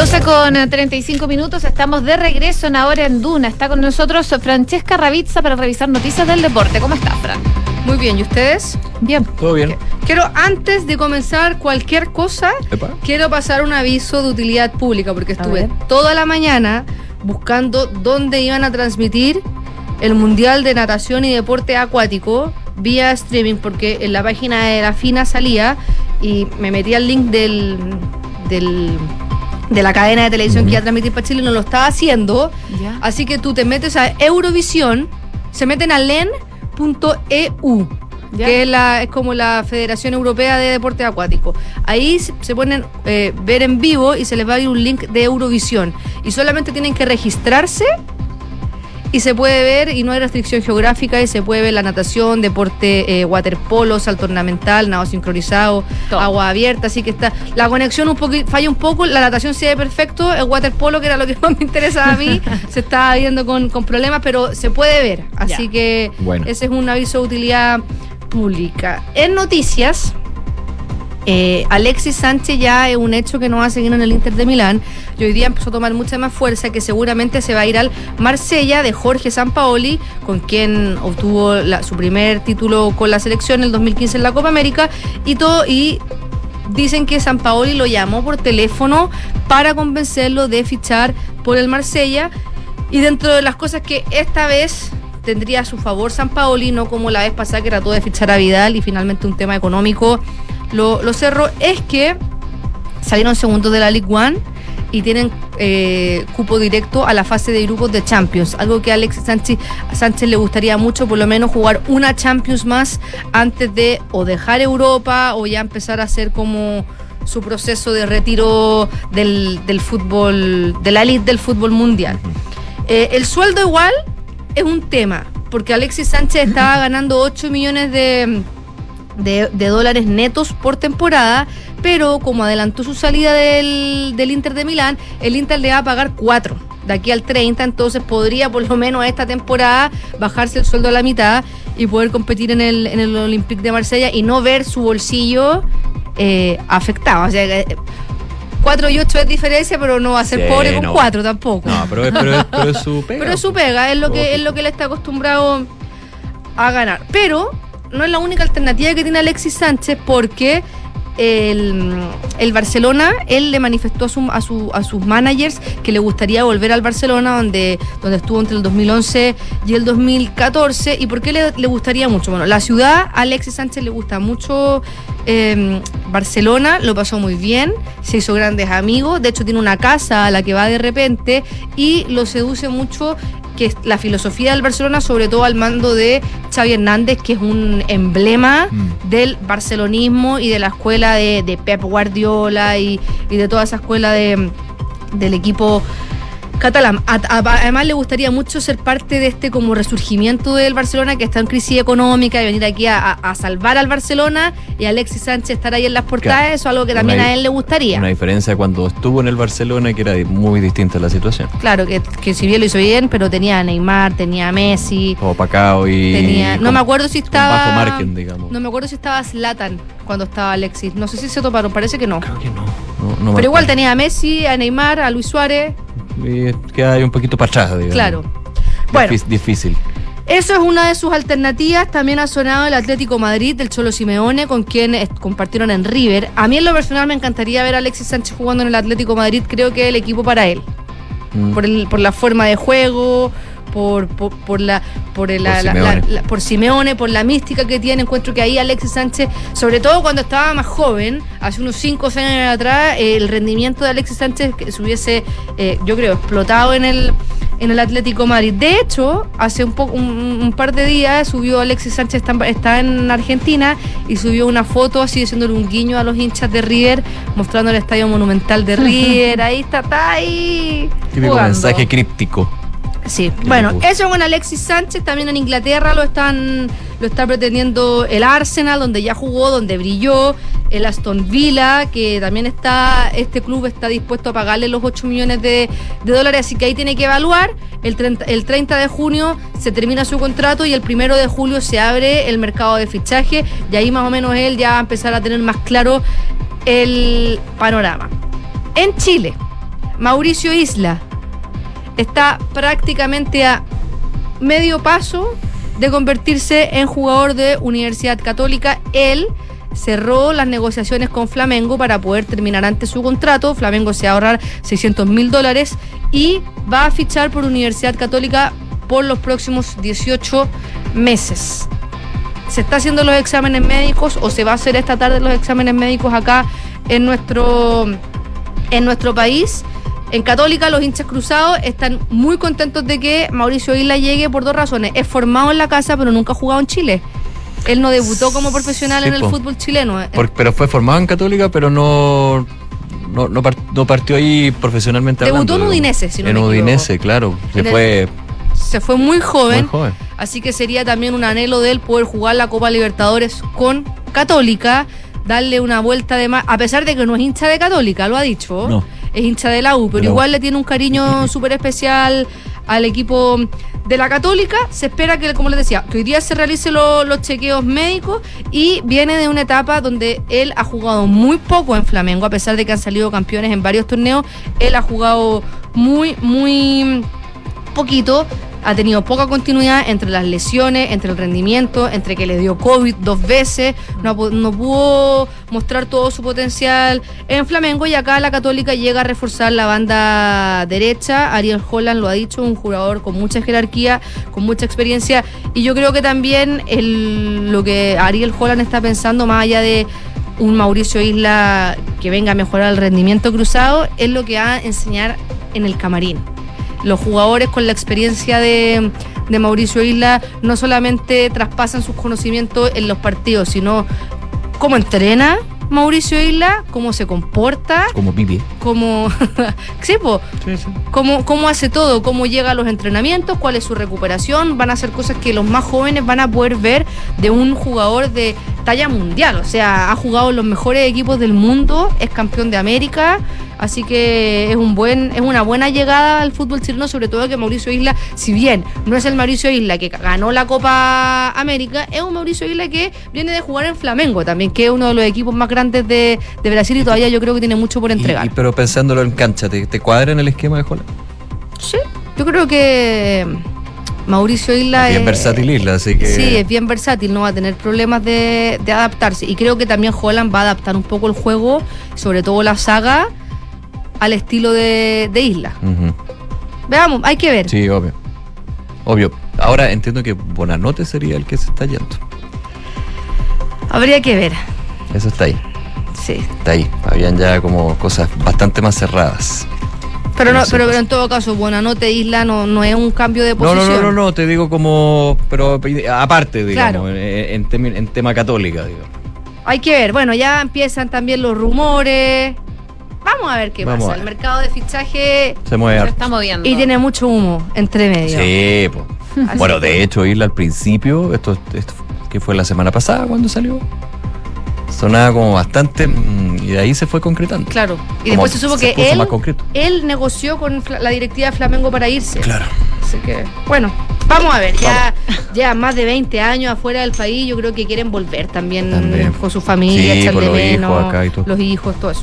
12 con 35 minutos, estamos de regreso en Ahora en Duna. Está con nosotros Francesca Ravizza para revisar noticias del deporte. ¿Cómo estás, Fran? Muy bien, ¿y ustedes? Bien. Todo bien. Quiero, antes de comenzar cualquier cosa, Epa. quiero pasar un aviso de utilidad pública, porque estuve toda la mañana buscando dónde iban a transmitir el Mundial de Natación y Deporte Acuático vía streaming, porque en la página de la FINA salía y me metí al link del, del- de la cadena de televisión que iba a transmitir para Chile no lo estaba haciendo. Así que tú te metes a Eurovisión, se meten a len.eu, Ya. que es, la, es como la Federación Europea de Deporte Acuático. Ahí se se ponen eh, ver en vivo y se les va a ir un link de Eurovisión. Y solamente tienen que registrarse y se puede ver y no hay restricción geográfica y se puede ver la natación, deporte, eh, waterpolo, salto ornamental, nado sincronizado, Todo. agua abierta, así que está la conexión un poco falla un poco, la natación se ve perfecto, el waterpolo que era lo que más me interesaba a mí, se está viendo con, con problemas, pero se puede ver, así Ya. que Bueno. ese es un aviso de utilidad pública. En noticias, eh, Alexis Sánchez ya es un hecho que no va a seguir en el Inter de Milán. Y hoy día empezó a tomar mucha más fuerza que seguramente se va a ir al Marsella de Jorge Sampaoli, con quien obtuvo su primer título con la selección en el 2015 en la Copa América. Y todo y dicen que Sampaoli lo llamó por teléfono para convencerlo de fichar por el Marsella. Y dentro de las cosas que esta vez tendría a su favor San Paoli, no como la vez pasada que trató de fichar a Vidal y finalmente un tema económico lo, lo cerró, es que salieron segundos de la League One y tienen eh, cupo directo a la fase de grupos de Champions, algo que a Alexis Sánchez, Sánchez le gustaría mucho, por lo menos jugar una Champions más antes de o dejar Europa o ya empezar a hacer como su proceso de retiro del, del fútbol, de la elite del fútbol mundial. Eh, el sueldo igual es un tema, porque Alexis Sánchez estaba ganando 8 millones de, de, de dólares netos por temporada, pero como adelantó su salida del, del Inter de Milán, el Inter le va a pagar 4 de aquí al 30, entonces podría por lo menos esta temporada bajarse el sueldo a la mitad y poder competir en el, en el Olympique de Marsella y no ver su bolsillo eh, afectado. O sea, eh, 4 y 8 es diferencia, pero no va a ser Sí, pobre con no. 4 tampoco. No, pero, es- pero, es- pero es su pega. Pero es su pega, es lo que es lo que él está acostumbrado a ganar. Pero no es la única alternativa que tiene Alexis Sánchez porque el, el Barcelona, él le manifestó a, su- a, su- a sus managers que le gustaría volver al Barcelona, donde, donde estuvo entre el 2011 y el 2014. ¿Y por qué le, le gustaría mucho? Bueno, la ciudad, a Alexis Sánchez le gusta mucho eh, Barcelona, lo pasó muy bien, se hizo grandes amigos, de hecho tiene una casa a la que va de repente y lo seduce mucho que es la filosofía del Barcelona, sobre todo al mando de Xavi Hernández, que es un emblema Mm. del barcelonismo y de la escuela de, Pep Guardiola y, de toda esa escuela de, del equipo catalán. A- a- además le gustaría mucho ser parte de este como resurgimiento del Barcelona que está en crisis económica y venir aquí a, salvar al Barcelona y Alexis Sánchez estar ahí en las portadas, Claro. eso es algo que también Una- a él le gustaría. Una diferencia cuando estuvo en el Barcelona que era muy distinta la situación. Claro, que, que si bien lo hizo bien, pero tenía a Neymar, tenía a Messi, Como Pacao y. tenía... No con- me acuerdo si estaba... bajo margen, digamos. No me acuerdo si estaba Zlatan cuando estaba Alexis. No sé si se toparon, parece que no. No, no me Pero igual tenía a Messi, a Neymar, a Luis Suárez. Y queda ahí un poquito para atrás, digamos. Claro. Bueno. Difí- Difícil. Eso es una de sus alternativas. También ha sonado el Atlético Madrid del Cholo Simeone, con quien eh, compartieron en River. A mí en lo personal me encantaría ver a Alexis Sánchez jugando en el Atlético Madrid. Creo que es el equipo para él. Mm. Por, el, por la forma de juego, por, por, por la, por, el- la- la- Simeone. la- la- por Simeone, por la mística que tiene. Encuentro que ahí Alexis Sánchez, sobre todo cuando estaba más joven, hace unos 5 o 6 años atrás, eh, el rendimiento de Alexis Sánchez que se hubiese, eh, yo creo, explotado en el, en el Atlético Madrid. De hecho, hace un, poco, un, un par de días subió Alexis Sánchez, está, en- está en Argentina, y subió una foto así haciéndole un guiño a los hinchas de River, mostrando el estadio monumental de River. ahí está, está ahí. Típico jugando. mensaje críptico. Sí, bueno, eso con Alexis Sánchez, también en Inglaterra lo están lo está pretendiendo el Arsenal, donde ya jugó, donde brilló, el Aston Villa, que también está, este club está dispuesto a pagarle los 8 millones de, de dólares, así que ahí tiene que evaluar. El 30, el 30 de junio se termina su contrato y el primero de julio se abre el mercado de fichaje y ahí más o menos él ya va a empezar a tener más claro el panorama. En Chile, Mauricio Isla está prácticamente a medio paso de convertirse en jugador de Universidad Católica. Él cerró las negociaciones con Flamengo para poder terminar antes su contrato. Flamengo se va a ahorrar 600 mil dólares y va a fichar por Universidad Católica por los próximos 18 meses. Se está haciendo los exámenes médicos o se va a hacer esta tarde los exámenes médicos acá en nuestro, en nuestro país. En Católica los hinchas cruzados están muy contentos de que Mauricio Isla llegue por dos razones. Es formado en la casa pero nunca ha jugado en Chile. Él no debutó como profesional Sí, en el po. fútbol chileno. Por- pero fue formado en Católica, pero no. No, no, par- no partió ahí profesionalmente Debutó hablando, en. Udinese, si no En me. Udinese, claro. Se fue Se fue muy joven. muy joven. Así que sería también un anhelo de él poder jugar la Copa Libertadores con Católica, darle una vuelta de más, a pesar de que no es hincha de Católica, lo ha dicho, No. Es hincha de la U, pero igual le tiene un cariño súper especial al equipo de la Católica. Se espera que, como les decía, que hoy día se realicen lo- los chequeos médicos y viene de una etapa donde él ha jugado muy poco en Flamengo, a pesar de que han salido campeones en varios torneos, él ha jugado muy, muy poquito, ha tenido poca continuidad entre las lesiones, entre el rendimiento, entre que le dio COVID dos veces, no, no pudo mostrar todo su potencial en Flamengo y acá la Católica llega a reforzar la banda derecha. Ariel Holland lo ha dicho, un jugador con mucha jerarquía, con mucha experiencia y yo creo que también el- lo que Ariel Holland está pensando más allá de un Mauricio Isla que venga a mejorar el rendimiento cruzado es lo que va a enseñar en el camarín los jugadores con la experiencia de, de Mauricio Isla no solamente traspasan sus conocimientos en los partidos, sino cómo entrena Mauricio Isla, cómo se comporta, como pipi. cómo, sí, po, cómo, cómo hace todo, cómo llega a los entrenamientos, cuál es su recuperación, van a ser cosas que los más jóvenes van a poder ver de un jugador de talla mundial, o sea, ha jugado en los mejores equipos del mundo, es campeón de América, así que es un buen, es una buena llegada al fútbol chileno, sobre todo que Mauricio Isla, si bien no es el Mauricio Isla que ganó la Copa América, es un Mauricio Isla que viene de jugar en Flamengo también, que es uno de los equipos más grandes de, de Brasil y todavía yo creo que tiene mucho por entregar. Y- y- pero pensándolo en cancha, ¿te, te cuadra en el esquema de Holland? Sí, yo creo que Mauricio Isla Bien es versátil Isla, así que. Sí, es bien versátil, no va a tener problemas de, de adaptarse. Y creo que también Holland va a adaptar un poco el juego, sobre todo la saga, al estilo de, de Isla. Veamos, hay que ver. Sí, obvio. Obvio. Ahora entiendo que Bonanote sería el que se está yendo. Habría que ver. Eso está ahí. Sí. Está ahí. Habían ya como cosas bastante más cerradas. Pero, no, No pero, pero en todo caso, Buenanote Isla no, no es un cambio de No, posición. no, no, no, no, te digo como. Pero aparte, digamos, Claro. en, en tema católica, digo. Hay que ver. Bueno, ya empiezan también los rumores. Vamos a ver qué Vamos pasa. El mercado de fichaje Se mueve Se está moviendo. y tiene mucho humo entre medio. Sí, pues. Bueno, de hecho, Isla al principio, esto, esto que fue la semana pasada cuando salió, sonaba como bastante. mm, y de ahí se fue concretando. Claro. Y Como después se supo que él, más concreto. él negoció con la directiva de Flamengo para irse. Claro. Así que, bueno, vamos a ver. Ya, ya más de 20 años afuera del país, yo creo que quieren volver también, También. con su familia, Sí, echar con de los hijos menos, acá y todo. los hijos, todo eso.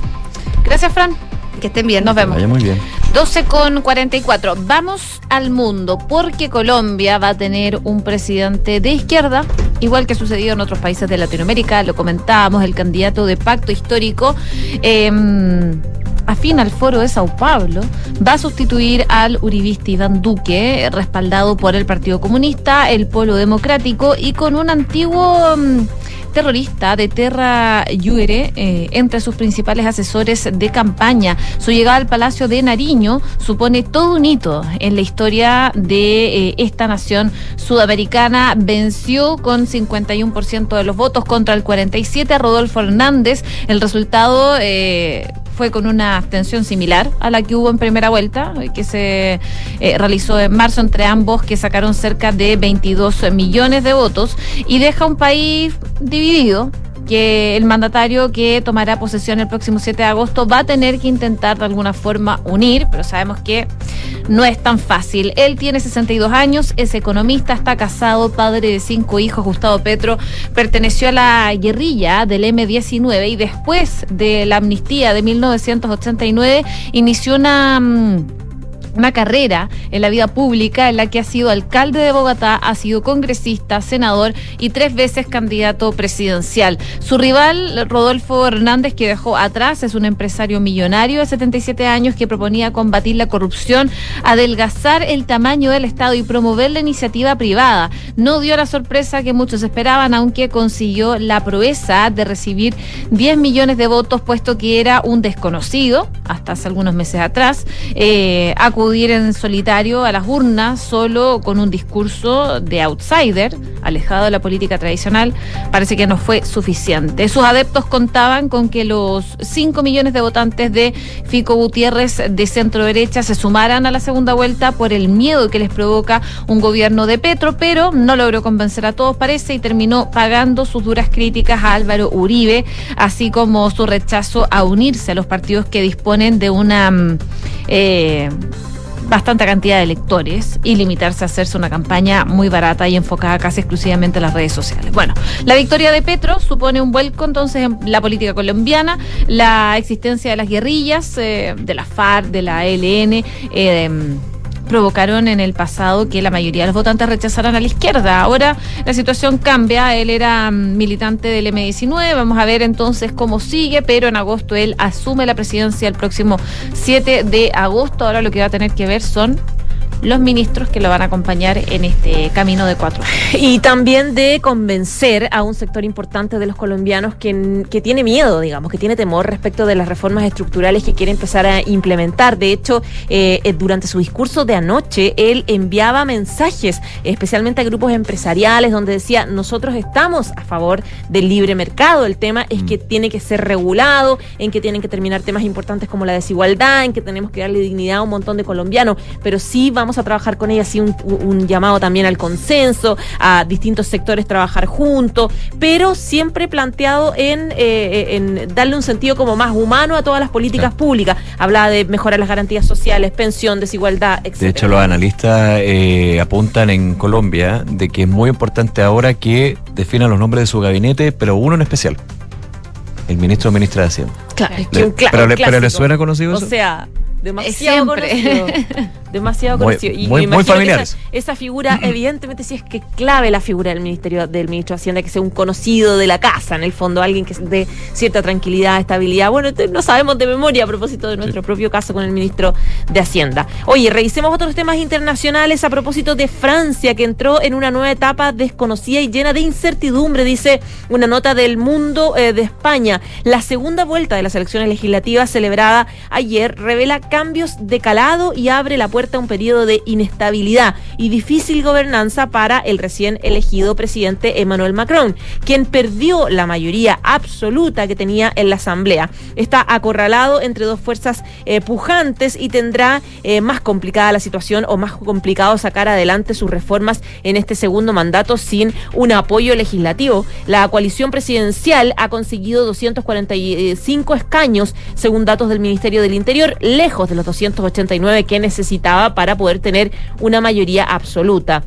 Gracias, Fran. Que estén bien. Nos vemos. Vaya muy bien. 12 con 44. Vamos al mundo porque Colombia va a tener un presidente de izquierda, igual que ha sucedido en otros países de Latinoamérica. Lo comentábamos, el candidato de pacto histórico. eh, afín al foro de Sao Paulo, va a sustituir al uribista Iván Duque, respaldado por el Partido Comunista, el Polo Democrático y con un antiguo mm, terrorista de Terra Lluere eh, entre sus principales asesores de campaña. Su llegada al Palacio de Nariño supone todo un hito en la historia de eh, esta nación sudamericana. Venció con 51% de los votos contra el 47% a Rodolfo Hernández. El resultado... eh, fue con una abstención similar a la que hubo en primera vuelta, eh, que se realizó en marzo entre ambos, que sacaron cerca de 22 millones de votos y deja un país dividido que el mandatario que tomará posesión el próximo 7 de agosto va a tener que intentar de alguna forma unir, pero sabemos que no es tan fácil. Él tiene 62 años, es economista, está casado, padre de cinco hijos. Gustavo Petro perteneció a la guerrilla del M-19 y después de la amnistía de 1989 inició una... mm, una carrera en la vida pública en la que ha sido alcalde de Bogotá, ha sido congresista, senador y tres veces candidato presidencial. Su rival, Rodolfo Hernández, que dejó atrás, es un empresario millonario de 77 años que proponía combatir la corrupción, adelgazar el tamaño del Estado y promover la iniciativa privada. No dio la sorpresa que muchos esperaban, aunque consiguió la proeza de recibir 10 millones de votos, puesto que era un desconocido hasta hace algunos meses atrás. Eh, acudir en solitario a las urnas solo con un discurso de outsider, alejado de la política tradicional, parece que no fue suficiente. Sus adeptos contaban con que los 5 millones de votantes de Fico Gutiérrez de centro derecha se sumaran a la segunda vuelta por el miedo que les provoca un gobierno de Petro, pero no logró convencer a todos, parece, y terminó pagando sus duras críticas a Álvaro Uribe, así como su rechazo a unirse a los partidos que disponen de una mm, eh, bastante cantidad de electores y limitarse a hacerse una campaña muy barata y enfocada casi exclusivamente en las redes sociales. Bueno, la victoria de Petro supone un vuelco entonces en la política colombiana, la existencia de las guerrillas, eh, de la FARC, de la ELN, eh, provocaron en el pasado que la mayoría de los votantes rechazaran a la izquierda. Ahora la situación cambia, él era mm, militante del M19, vamos a ver entonces cómo sigue, pero en agosto él asume la presidencia el próximo 7 de agosto. Ahora lo que va a tener que ver son los ministros que lo van a acompañar en este camino de cuatro años. Y también de convencer a un sector importante de los colombianos que, que tiene miedo, digamos, que tiene temor respecto de las reformas estructurales que quiere empezar a implementar. De hecho, eh, eh, durante su discurso de anoche, él enviaba mensajes, especialmente a grupos empresariales, donde decía, nosotros estamos a favor del libre mercado. El tema es que tiene que ser regulado, en que tienen que terminar temas importantes como la desigualdad, en que tenemos que darle dignidad a un montón de colombianos, pero sí vamos a trabajar con ella, así un, un llamado también al consenso, a distintos sectores trabajar juntos, pero siempre planteado en, eh, en darle un sentido como más humano a todas las políticas públicas. Hablaba de mejorar las garantías sociales, pensión, desigualdad, etc. De hecho, los analistas eh, apuntan en Colombia de que es muy importante ahora que definan los nombres de su gabinete, pero uno en especial. El ministro o ministra de Hacienda. Claro, es que un cla- pero un le- pero le clásico. suena conocido O eso? sea, demasiado Siempre. conocido. Demasiado Muy- conocido. muy- me muy imagino que familiares. Esa, esa figura, evidentemente, sí es que clave la figura del ministerio del ministro de Hacienda, que sea un conocido de la casa, en el fondo, alguien que dé cierta tranquilidad, estabilidad. Bueno, no sabemos de memoria a propósito de nuestro propio caso con el ministro de Hacienda. Oye, revisemos otros temas internacionales a propósito de Francia, que entró en una nueva etapa desconocida y llena de incertidumbre, dice una nota del Mundo eh, de España. La segunda vuelta de las elecciones legislativas celebrada ayer revela cambios de calado y abre la puerta a un periodo de inestabilidad y difícil gobernanza para el recién elegido presidente Emmanuel Macron, quien perdió la mayoría absoluta que tenía en la Asamblea. Está acorralado entre dos fuerzas eh, pujantes y tendrá eh, más complicada la situación o más complicado sacar adelante sus reformas en este segundo mandato sin un apoyo legislativo. La coalición presidencial ha conseguido 245 escaños, según datos del Ministerio del Interior, lejos de los 289 que necesitaba para poder tener una mayoría absoluta.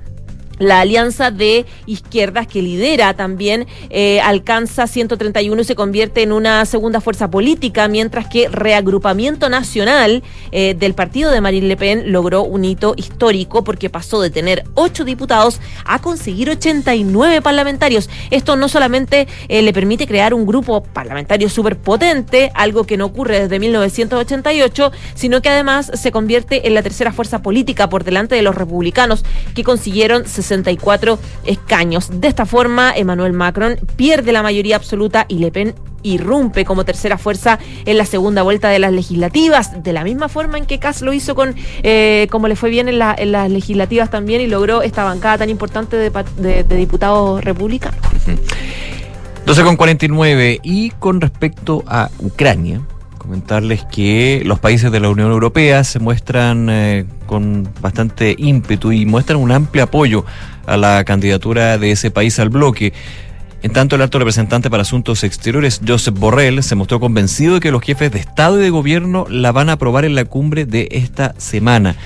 La alianza de izquierdas que lidera también eh, alcanza 131 y se convierte en una segunda fuerza política, mientras que Reagrupamiento Nacional eh, del partido de Marine Le Pen logró un hito histórico porque pasó de tener 8 diputados a conseguir 89 parlamentarios. Esto no solamente eh, le permite crear un grupo parlamentario súper potente, algo que no ocurre desde 1988, sino que además se convierte en la tercera fuerza política por delante de los republicanos que consiguieron 64 escaños. De esta forma, Emmanuel Macron pierde la mayoría absoluta y Le Pen irrumpe como tercera fuerza en la segunda vuelta de las legislativas, de la misma forma en que Kass lo hizo con, eh, como le fue bien en, la- en las legislativas también y logró esta bancada tan importante de- de diputados republicanos. 12 con 49 y con respecto a Ucrania, comentarles que los países de la Unión Europea se muestran eh, con bastante ímpetu y muestran un amplio apoyo a la candidatura de ese país al bloque. En tanto, el alto representante para Asuntos Exteriores, Josep Borrell, se mostró convencido de que los jefes de Estado y de Gobierno la van a aprobar en la cumbre de esta semana.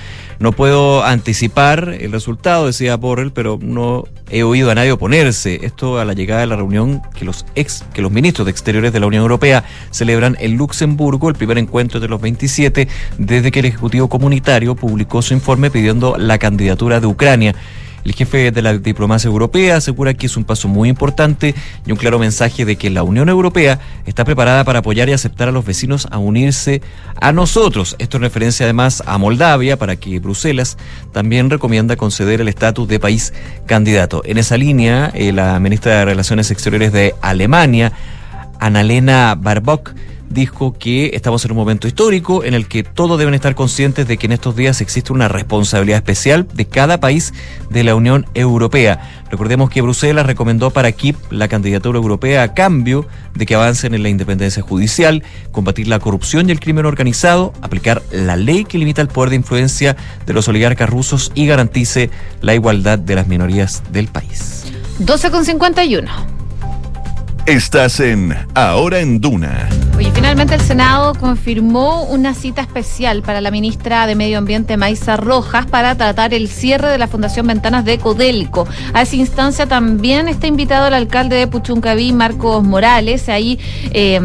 No puedo anticipar el resultado, decía Borrell, pero no he oído a nadie oponerse. Esto a la llegada de la reunión que los ex, que los ministros de Exteriores de la Unión Europea celebran en Luxemburgo, el primer encuentro de los 27, desde que el Ejecutivo Comunitario publicó su informe pidiendo la candidatura de Ucrania. El jefe de la diplomacia europea asegura que es un paso muy importante y un claro mensaje de que la Unión Europea está preparada para apoyar y aceptar a los vecinos a unirse a nosotros. Esto en referencia además a Moldavia, para que Bruselas también recomienda conceder el estatus de país candidato. En esa línea, eh, la ministra de Relaciones Exteriores de Alemania, Annalena Baerbock, dijo que estamos en un momento histórico en el que todos deben estar conscientes de que en estos días existe una responsabilidad especial de cada país de la Unión Europea. Recordemos que Bruselas recomendó para Kiev la candidatura europea a cambio de que avancen en la independencia judicial, combatir la corrupción y el crimen organizado, aplicar la ley que limita el poder de influencia de los oligarcas rusos y garantice la igualdad de las minorías del país. 12 con 51. Estás en Ahora en Duna. Oye, finalmente el Senado confirmó una cita especial para la ministra de Medio Ambiente, Maisa Rojas, para tratar el cierre de la Fundación Ventanas de Codelco. A esa instancia también está invitado el alcalde de Puchuncaví, Marcos Morales. Ahí. eh,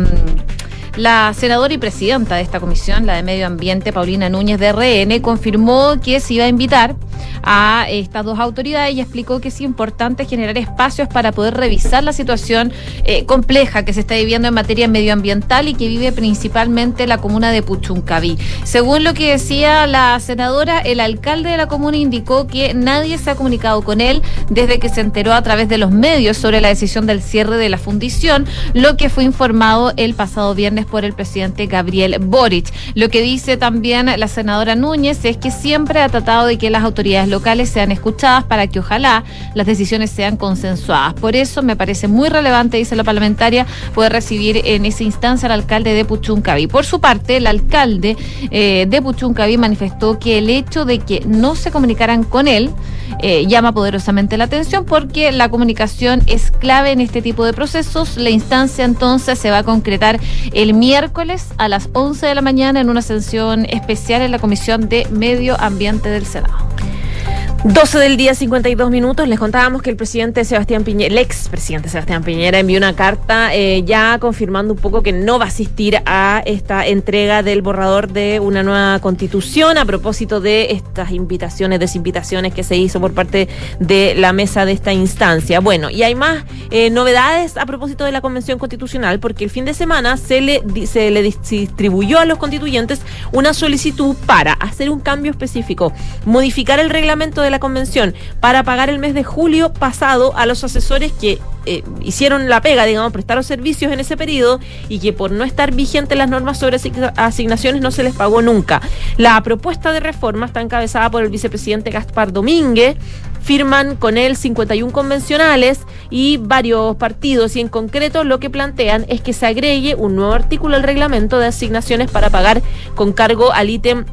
la senadora y presidenta de esta comisión, la de Medio Ambiente, Paulina Núñez de RN, confirmó que se iba a invitar a estas dos autoridades y explicó que es importante generar espacios para poder revisar la situación eh, compleja que se está viviendo en materia medioambiental y que vive principalmente la comuna de Puchuncaví. Según lo que decía la senadora, el alcalde de la comuna indicó que nadie se ha comunicado con él desde que se enteró a través de los medios sobre la decisión del cierre de la fundición, lo que fue informado el pasado viernes por el presidente Gabriel Boric. Lo que dice también la senadora Núñez es que siempre ha tratado de que las autoridades locales sean escuchadas para que ojalá las decisiones sean consensuadas. Por eso me parece muy relevante, dice la parlamentaria, poder recibir en esa instancia al alcalde de Puchuncaví. Por su parte, el alcalde eh, de Puchuncaví manifestó que el hecho de que no se comunicaran con él eh, llama poderosamente la atención porque la comunicación es clave en este tipo de procesos. La instancia entonces se va a concretar el miércoles a las 11 de la mañana en una sesión especial en la Comisión de Medio Ambiente del Senado. 12 del día, 52 minutos. Les contábamos que el presidente Sebastián Piñera, el ex presidente Sebastián Piñera, envió una carta eh, ya confirmando un poco que no va a asistir a esta entrega del borrador de una nueva constitución a propósito de estas invitaciones, desinvitaciones que se hizo por parte de la mesa de esta instancia. Bueno, y hay más eh, novedades a propósito de la convención constitucional, porque el fin de semana se le, se le distribuyó a los constituyentes una solicitud para hacer un cambio específico, modificar el reglamento de la convención para pagar el mes de julio pasado a los asesores que eh, hicieron la pega, digamos, prestaron servicios en ese periodo y que por no estar vigentes las normas sobre asignaciones no se les pagó nunca. La propuesta de reforma está encabezada por el vicepresidente Gaspar Domínguez, firman con él 51 convencionales y varios partidos y en concreto lo que plantean es que se agregue un nuevo artículo al reglamento de asignaciones para pagar con cargo al ítem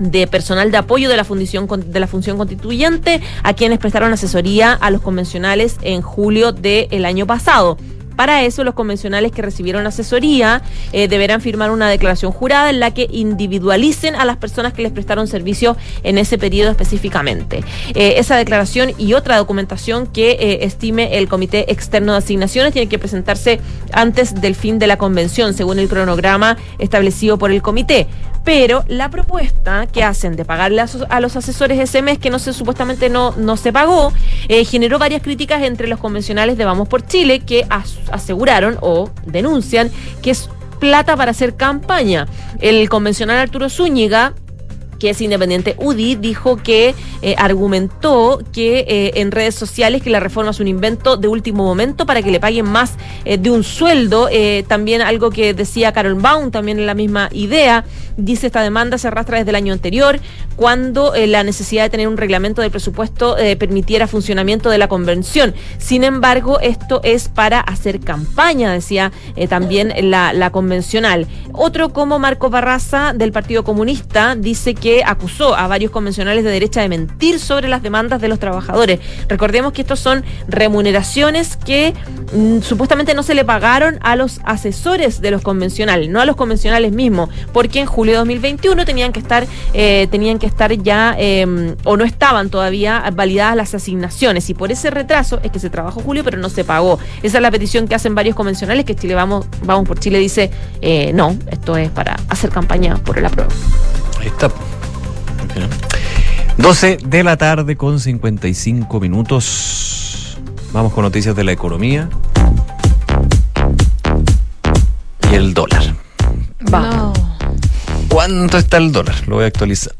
de personal de apoyo de la función de la función constituyente a quienes prestaron asesoría a los convencionales en julio del año pasado. Para eso, los convencionales que recibieron asesoría eh, deberán firmar una declaración jurada en la que individualicen a las personas que les prestaron servicio en ese periodo específicamente. Eh, esa declaración y otra documentación que eh, estime el Comité Externo de Asignaciones tiene que presentarse antes del fin de la convención, según el cronograma establecido por el comité pero la propuesta que hacen de pagarle a, los asesores ese mes que no se supuestamente no, no se pagó eh, generó varias críticas entre los convencionales de Vamos por Chile que aseguraron o denuncian que es plata para hacer campaña. El convencional Arturo Zúñiga que es independiente UDI, dijo que eh, argumentó que eh, en redes sociales que la reforma es un invento de último momento para que le paguen más eh, de un sueldo. también algo que decía Carol Baum, también en la misma idea. Dice esta demanda se arrastra desde el año anterior, cuando la necesidad de tener un reglamento de presupuesto permitiera funcionamiento de la convención. Sin embargo, esto es para hacer campaña, decía también la, la convencional. Otro como Marco Barraza del Partido Comunista dice que acusó a varios convencionales de derecha de mentir sobre las demandas de los trabajadores. Recordemos que estos son remuneraciones que mm, supuestamente no se le pagaron a los asesores de los convencionales, no a los convencionales mismos, porque en julio de 2021 tenían que estar, eh, tenían que estar ya em, o no estaban todavía validadas las asignaciones y por ese retraso es que se trabajó julio pero no se pagó. Esa es la petición que hacen varios convencionales que Chile Vamos, vamos por Chile dice eh, no, esto es para hacer campaña por el apruebo. Está. 12 de la tarde con 55 minutos. Vamos con noticias de la economía. Y el dólar. ¿Cuánto está el dólar? Lo voy a actualizar.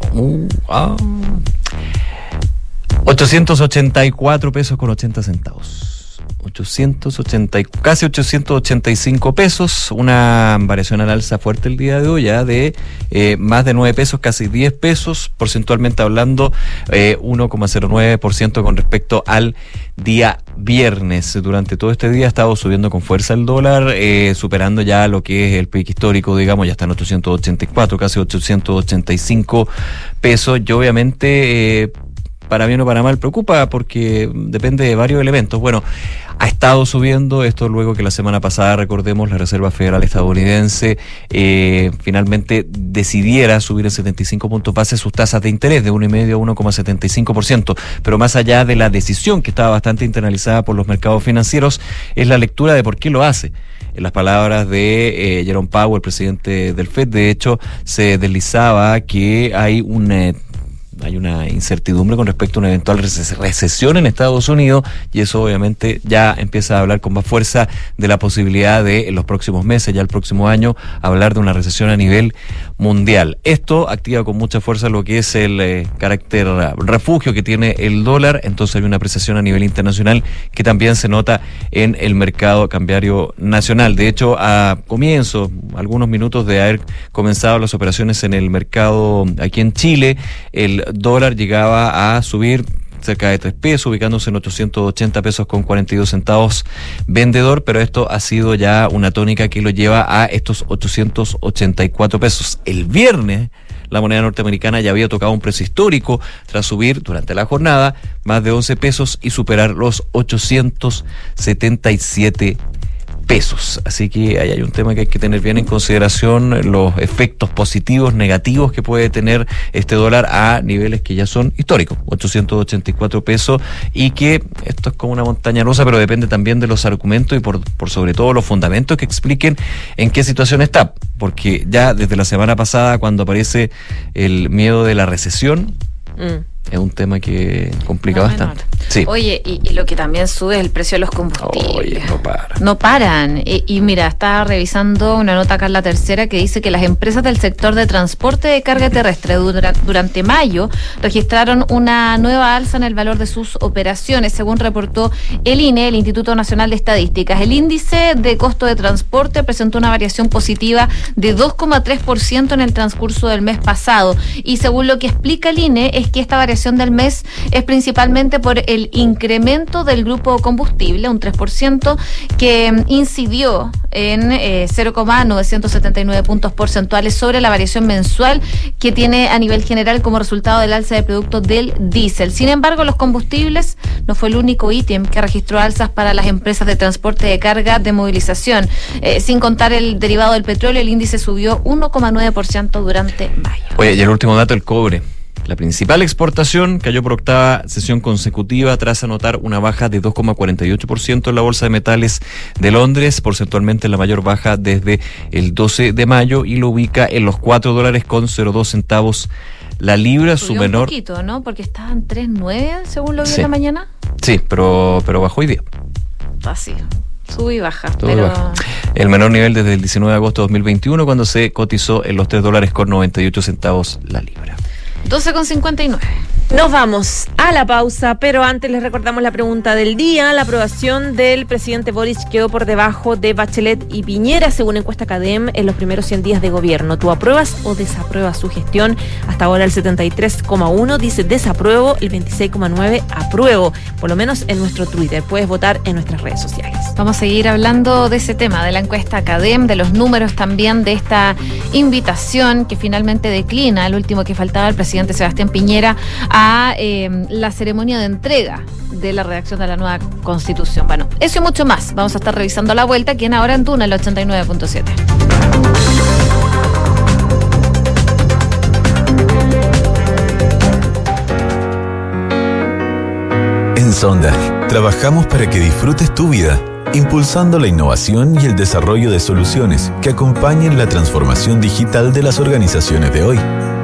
884 uh, ah. pesos con 80 centavos. 880, casi 885 pesos, una variación al alza fuerte el día de hoy, ya de eh, más de 9 pesos, casi 10 pesos, porcentualmente hablando, 1,09% eh, con respecto al día viernes. Durante todo este día ha estado subiendo con fuerza el dólar, eh, superando ya lo que es el pico histórico, digamos, ya está en 884, casi 885 pesos, y obviamente para bien o para mal preocupa porque depende de varios elementos. Bueno, ha estado subiendo esto luego que la semana pasada, recordemos, la Reserva Federal estadounidense eh, finalmente decidiera subir en 75 puntos base sus tasas de interés de 1,5 a 1,75%. Pero más allá de la decisión que estaba bastante internalizada por los mercados financieros, es la lectura de por qué lo hace en las palabras de eh, Jerome Powell, presidente del FED, de hecho, se deslizaba que hay un eh, hay una incertidumbre con respecto a una eventual recesión en Estados Unidos y eso obviamente ya empieza a hablar con más fuerza de la posibilidad de en los próximos meses, ya el próximo año, hablar de una recesión a nivel mundial. Esto activa con mucha fuerza lo que es el eh, carácter refugio que tiene el dólar, entonces hay una apreciación a nivel internacional que también se nota en el mercado cambiario nacional. De hecho, a comienzo, algunos minutos de haber comenzado las operaciones en el mercado aquí en Chile, el dólar llegaba a subir cerca de 3 pesos, ubicándose en 880 pesos con 42 centavos vendedor, pero esto ha sido ya una tónica que lo lleva a estos 884 pesos. El viernes la moneda norteamericana ya había tocado un precio histórico tras subir durante la jornada más de 11 pesos y superar los 877 pesos. Así que ahí hay un tema que hay que tener bien en consideración, los efectos positivos, negativos que puede tener este dólar a niveles que ya son históricos, 884 pesos, y que esto es como una montaña rusa, pero depende también de los argumentos y por, por sobre todo los fundamentos que expliquen en qué situación está. Porque ya desde la semana pasada, cuando aparece el miedo de la recesión, mm es un tema que complica bastante. Sí. Oye, y, lo que también sube es el precio de los combustibles. Oye, no paran. No paran. Y, mira, estaba revisando una nota acá en la tercera que dice que las empresas del sector de transporte de carga terrestre durante mayo registraron una nueva alza en el valor de sus operaciones, según reportó el INE, el Instituto Nacional de Estadísticas. El índice de costo de transporte presentó una variación positiva de 2,3% en el transcurso del mes pasado. Y según lo que explica el INE, es que esta variación del mes es principalmente por el incremento del grupo combustible, un 3%, que incidió en 0,979 eh, puntos porcentuales sobre la variación mensual que tiene a nivel general como resultado del alza de productos del diésel. Sin embargo, los combustibles no fue el único ítem que registró alzas para las empresas de transporte de carga de movilización. Eh, sin contar el derivado del petróleo, el índice subió 1,9% durante mayo. Oye, y el último dato, el cobre. La principal exportación cayó por octava sesión consecutiva tras anotar una baja de 2,48% en la Bolsa de Metales de Londres, porcentualmente la mayor baja desde el 12 de mayo y lo ubica en los 4 dólares con 02 centavos la libra, su menor. Un poquito, ¿no? Porque estaban 3,9 según lo vi en la mañana. Sí, pero, pero bajó hoy día. Así. Sube y baja, pero... El menor nivel desde el 19 de agosto de 2021, cuando se cotizó en los 3 dólares con 98 centavos la libra. 12,59. Nos vamos a la pausa, pero antes les recordamos la pregunta del día. La aprobación del presidente Boris quedó por debajo de Bachelet y Piñera, según encuesta CADEM, en los primeros 100 días de gobierno. ¿Tú apruebas o desapruebas su gestión? Hasta ahora el 73,1 dice desapruebo, el 26,9 apruebo, por lo menos en nuestro Twitter. Puedes votar en nuestras redes sociales. Vamos a seguir hablando de ese tema, de la encuesta CADEM, de los números también de esta invitación que finalmente declina, el último que faltaba el presidente Sebastián Piñera, em, la ceremonia de entrega de la redacción de la nueva constitución. Bueno, eso y mucho más. Vamos a estar revisando la vuelta, quien ahora en Tuna, el 89.7. En Sonda, trabajamos para que disfrutes tu vida, impulsando la innovación y el desarrollo de soluciones que acompañen la transformación digital de las organizaciones de hoy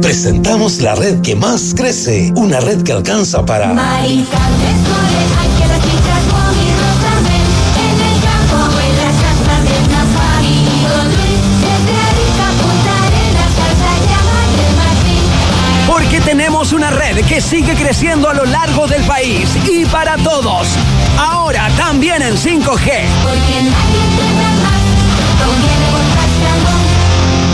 Presentamos la red que más crece, una red que alcanza para... Porque tenemos una red que sigue creciendo a lo largo del país y para todos. Ahora también en 5G. Porque nadie te da más.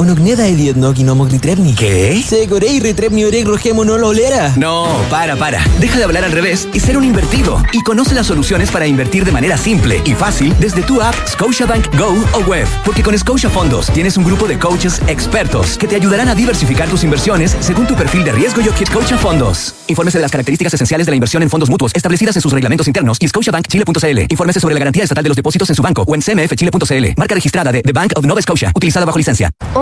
Onognieda ediednog y nomoglitrevni. ¿Qué? Segorei retrevni oreg rogemo no lo olera. No, para, para. Deja de hablar al revés y ser un invertido. Y conoce las soluciones para invertir de manera simple y fácil desde tu app Scotiabank Go o web. Porque con Scotia Fondos tienes un grupo de coaches expertos que te ayudarán a diversificar tus inversiones según tu perfil de riesgo y Scotia Fondos. Infórmese de las características esenciales de la inversión en fondos mutuos establecidas en sus reglamentos internos y scotiabankchile.cl. Infórmese sobre la garantía estatal de los depósitos en su banco o en cmfchile.cl. Marca registrada de The Bank of Nova Scotia, utilizada bajo licencia.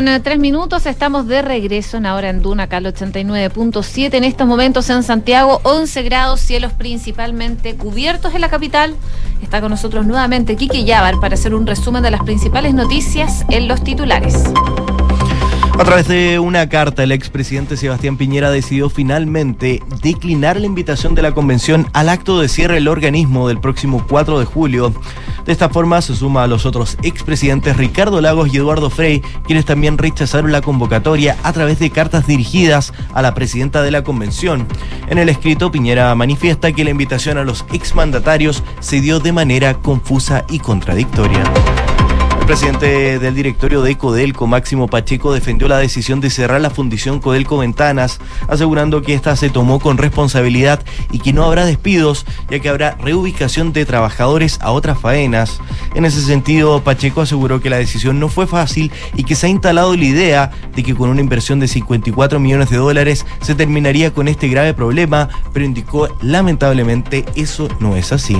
con eh, tres minutos, estamos de regreso en ahora en Duna, Cal 89.7. En estos momentos en Santiago, 11 grados, cielos principalmente cubiertos en la capital. Está con nosotros nuevamente Kiki Yabar para hacer un resumen de las principales noticias en los titulares. A través de una carta, el expresidente Sebastián Piñera decidió finalmente declinar la invitación de la convención al acto de cierre del organismo del próximo 4 de julio. De esta forma se suma a los otros expresidentes Ricardo Lagos y Eduardo Frei, quienes también rechazaron la convocatoria a través de cartas dirigidas a la presidenta de la convención. En el escrito, Piñera manifiesta que la invitación a los exmandatarios se dio de manera confusa y contradictoria. El presidente del directorio de Codelco, Máximo Pacheco, defendió la decisión de cerrar la fundición Codelco Ventanas, asegurando que esta se tomó con responsabilidad y que no habrá despidos, ya que habrá reubicación de trabajadores a otras faenas. En ese sentido, Pacheco aseguró que la decisión no fue fácil y que se ha instalado la idea de que con una inversión de 54 millones de dólares se terminaría con este grave problema, pero indicó lamentablemente eso no es así.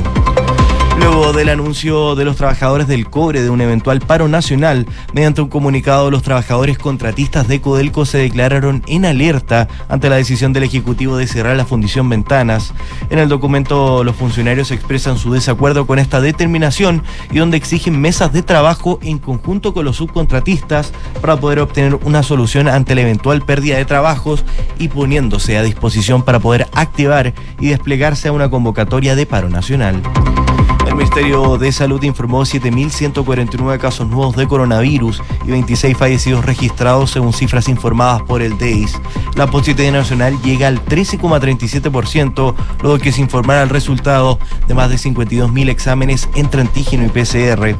Luego del anuncio de los trabajadores del cobre de un eventual paro nacional, mediante un comunicado, los trabajadores contratistas de Codelco se declararon en alerta ante la decisión del Ejecutivo de cerrar la fundición Ventanas. En el documento, los funcionarios expresan su desacuerdo con esta determinación y donde exigen mesas de trabajo en conjunto con los subcontratistas para poder obtener una solución ante la eventual pérdida de trabajos y poniéndose a disposición para poder activar y desplegarse a una convocatoria de paro nacional. El Ministerio de Salud informó 7.149 casos nuevos de coronavirus y 26 fallecidos registrados según cifras informadas por el DEIS. La positividad nacional llega al 13,37%, luego que se informara el resultado de más de 52.000 exámenes entre antígeno y PCR.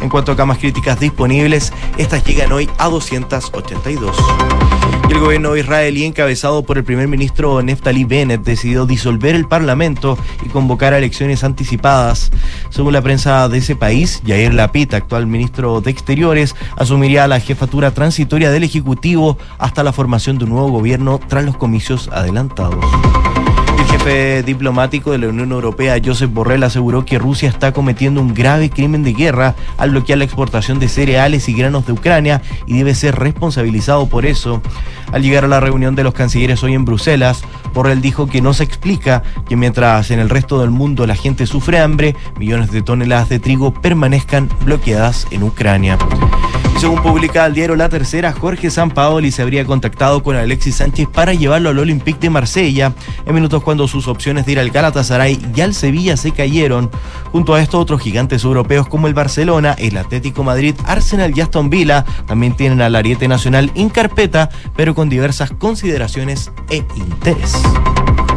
En cuanto a camas críticas disponibles, estas llegan hoy a 282. El gobierno israelí, encabezado por el primer ministro Neftali Bennett, decidió disolver el parlamento y convocar a elecciones anticipadas. Según la prensa de ese país, Yair Lapid, actual ministro de Exteriores, asumiría la jefatura transitoria del Ejecutivo hasta la formación de un nuevo gobierno tras los comicios adelantados. Jefe diplomático de la Unión Europea, Josep Borrell, aseguró que Rusia está cometiendo un grave crimen de guerra al bloquear la exportación de cereales y granos de Ucrania y debe ser responsabilizado por eso. Al llegar a la reunión de los cancilleres hoy en Bruselas, Borrell dijo que no se explica que mientras en el resto del mundo la gente sufre hambre, millones de toneladas de trigo permanezcan bloqueadas en Ucrania. Según publica el diario La Tercera, Jorge Sampaoli se habría contactado con Alexis Sánchez para llevarlo al Olympique de Marsella en minutos cuando sus opciones de ir al Galatasaray y al Sevilla se cayeron. Junto a esto, otros gigantes europeos como el Barcelona, el Atlético Madrid, Arsenal y Aston Villa también tienen al Ariete Nacional en carpeta, pero con diversas consideraciones e interés.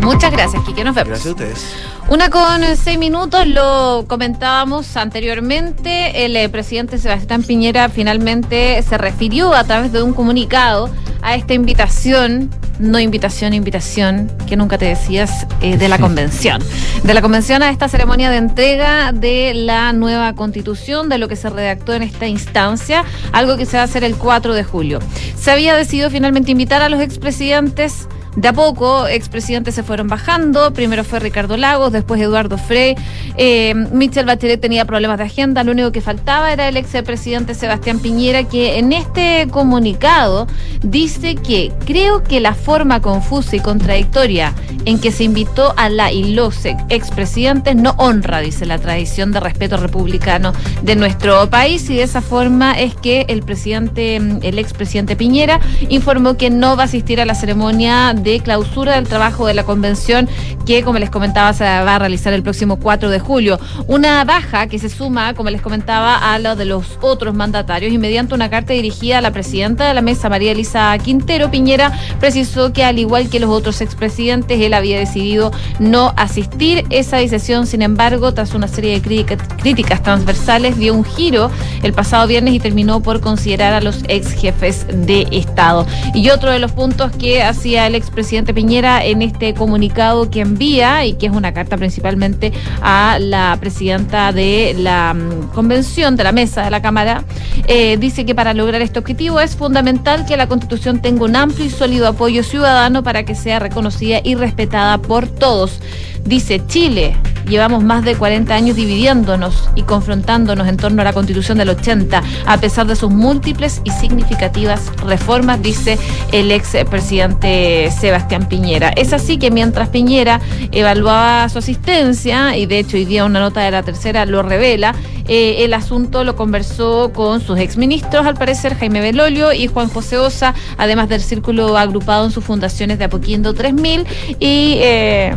Muchas gracias, Kike. Nos vemos. Gracias a ustedes. Una con seis minutos, lo comentábamos anteriormente, el eh, presidente Sebastián Piñera finalmente se refirió a través de un comunicado a esta invitación, no invitación, invitación, que nunca te decías, eh, de la convención. de la convención a esta ceremonia de entrega de la nueva constitución, de lo que se redactó en esta instancia, algo que se va a hacer el 4 de julio. Se había decidido finalmente invitar a los expresidentes de a poco, expresidentes se fueron bajando. Primero fue Ricardo Lagos, después Eduardo Frey. Eh, Michel Bachelet tenía problemas de agenda. Lo único que faltaba era el expresidente Sebastián Piñera, que en este comunicado dice que creo que la forma confusa y contradictoria en que se invitó a la y los expresidentes no honra, dice la tradición de respeto republicano de nuestro país. Y de esa forma es que el presidente, el expresidente Piñera, informó que no va a asistir a la ceremonia de clausura del trabajo de la convención que, como les comentaba, se va a realizar el próximo 4 de julio. Una baja que se suma, como les comentaba, a lo de los otros mandatarios y mediante una carta dirigida a la presidenta de la mesa, María Elisa Quintero, Piñera precisó que al igual que los otros expresidentes, él había decidido no asistir. Esa decisión, sin embargo, tras una serie de críticas transversales, dio un giro el pasado viernes y terminó por considerar a los ex jefes de Estado. Y otro de los puntos que hacía el ex presidente Piñera en este comunicado que envía y que es una carta principalmente a la presidenta de la mm, convención, de la mesa de la Cámara, eh, dice que para lograr este objetivo es fundamental que la Constitución tenga un amplio y sólido apoyo ciudadano para que sea reconocida y respetada por todos. Dice Chile, llevamos más de 40 años dividiéndonos y confrontándonos en torno a la constitución del 80, a pesar de sus múltiples y significativas reformas, dice el ex presidente Sebastián Piñera. Es así que mientras Piñera evaluaba su asistencia, y de hecho hoy día una nota de la tercera lo revela, eh, el asunto lo conversó con sus exministros, al parecer Jaime Belolio y Juan José Osa, además del círculo agrupado en sus fundaciones de Apoquindo 3000 y... Eh,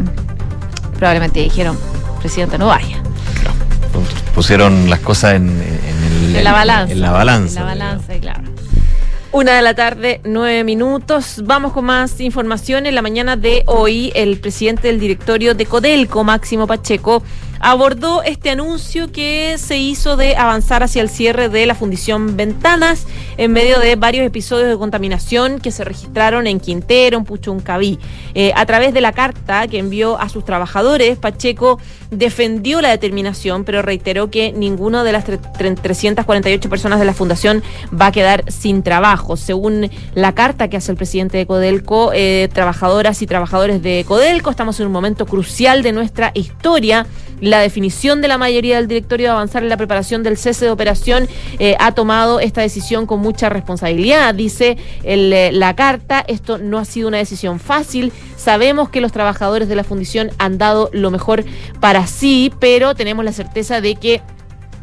probablemente dijeron, presidente, no vaya. Pusieron las cosas en, la balanza. En la balanza. En la balanza, claro. Una de la tarde, nueve minutos. Vamos con más información. En la mañana de hoy, el presidente del directorio de Codelco, Máximo Pacheco, abordó este anuncio que se hizo de avanzar hacia el cierre de la fundición Ventanas en medio de varios episodios de contaminación que se registraron en Quintero, en Puchuncaví. Eh, a través de la carta que envió a sus trabajadores, Pacheco defendió la determinación, pero reiteró que ninguno de las 348 personas de la fundación va a quedar sin trabajo. Según la carta que hace el presidente de Codelco, eh, trabajadoras y trabajadores de Codelco, estamos en un momento crucial de nuestra historia la definición de la mayoría del directorio de avanzar en la preparación del cese de operación eh, ha tomado esta decisión con mucha responsabilidad. Dice eh, la carta, esto no ha sido una decisión fácil. Sabemos que los trabajadores de la fundición han dado lo mejor para sí, pero tenemos la certeza de que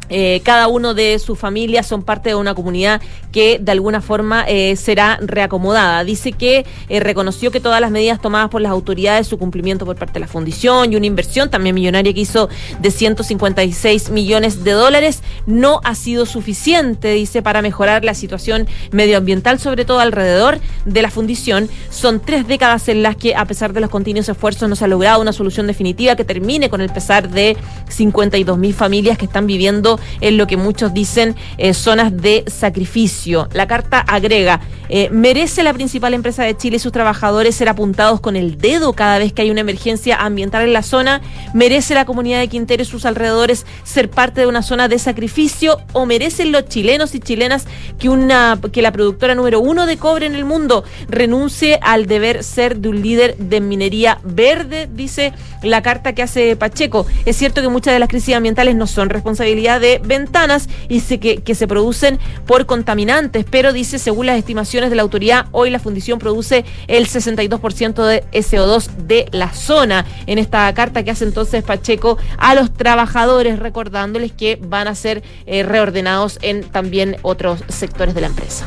eh, cada uno de sus familias son parte de una comunidad que de alguna forma eh, será reacomodada. Dice que eh, reconoció que todas las medidas tomadas por las autoridades, su cumplimiento por parte de la fundición y una inversión también millonaria que hizo de 156 millones de dólares no ha sido suficiente, dice, para mejorar la situación medioambiental, sobre todo alrededor de la fundición. Son tres décadas en las que, a pesar de los continuos esfuerzos, no se ha logrado una solución definitiva que termine con el pesar de 52 mil familias que están viviendo en lo que muchos dicen eh, zonas de sacrificio. La carta agrega, eh, ¿merece la principal empresa de Chile y sus trabajadores ser apuntados con el dedo cada vez que hay una emergencia ambiental en la zona? ¿Merece la comunidad de Quintero y sus alrededores ser parte de una zona de sacrificio? ¿O merecen los chilenos y chilenas que, una, que la productora número uno de cobre en el mundo renuncie al deber ser de un líder de minería verde? Dice la carta que hace Pacheco. Es cierto que muchas de las crisis ambientales no son responsabilidad de ventanas y que, que se producen por contaminantes, pero dice, según las estimaciones de la autoridad, hoy la fundición produce el 62% de SO2 de la zona. En esta carta que hace entonces Pacheco a los trabajadores, recordándoles que van a ser eh, reordenados en también otros sectores de la empresa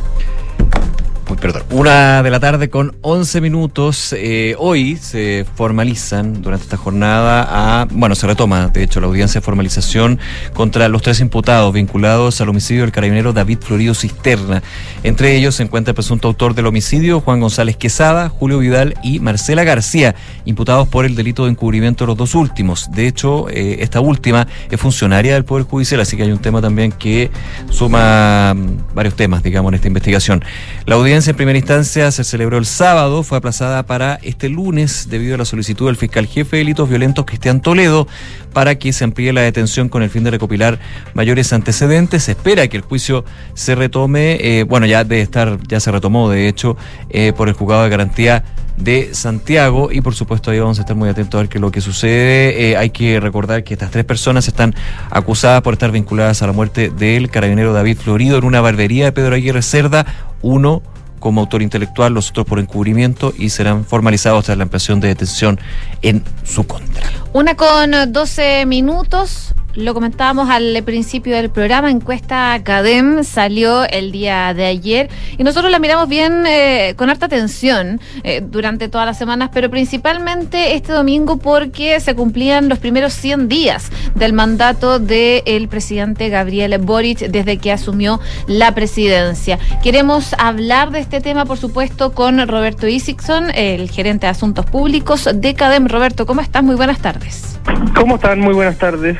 perdón, una de la tarde con 11 minutos. Eh, hoy se formalizan durante esta jornada a, bueno, se retoma, de hecho, la audiencia de formalización contra los tres imputados vinculados al homicidio del carabinero David Florido Cisterna. Entre ellos se encuentra el presunto autor del homicidio, Juan González Quesada, Julio Vidal y Marcela García, imputados por el delito de encubrimiento de los dos últimos. De hecho, eh, esta última es funcionaria del Poder Judicial, así que hay un tema también que suma mm, varios temas, digamos, en esta investigación. La audiencia en primera instancia se celebró el sábado, fue aplazada para este lunes debido a la solicitud del fiscal jefe de delitos violentos Cristian Toledo para que se amplíe la detención con el fin de recopilar mayores antecedentes. Se espera que el juicio se retome, eh, bueno, ya de estar, ya se retomó de hecho eh, por el juzgado de garantía de Santiago y por supuesto ahí vamos a estar muy atentos a ver qué es lo que sucede. Eh, hay que recordar que estas tres personas están acusadas por estar vinculadas a la muerte del carabinero David Florido en una barbería de Pedro Aguirre Cerda, uno como autor intelectual, los otros por encubrimiento y serán formalizados tras la ampliación de detención en su contra. Una con 12 minutos. Lo comentábamos al principio del programa, encuesta CADEM salió el día de ayer y nosotros la miramos bien eh, con harta atención eh, durante todas las semanas, pero principalmente este domingo porque se cumplían los primeros 100 días del mandato del presidente Gabriel Boric desde que asumió la presidencia. Queremos hablar de este tema, por supuesto, con Roberto Isikson, el gerente de Asuntos Públicos de CADEM. Roberto, ¿cómo estás? Muy buenas tardes. ¿Cómo están? Muy buenas tardes.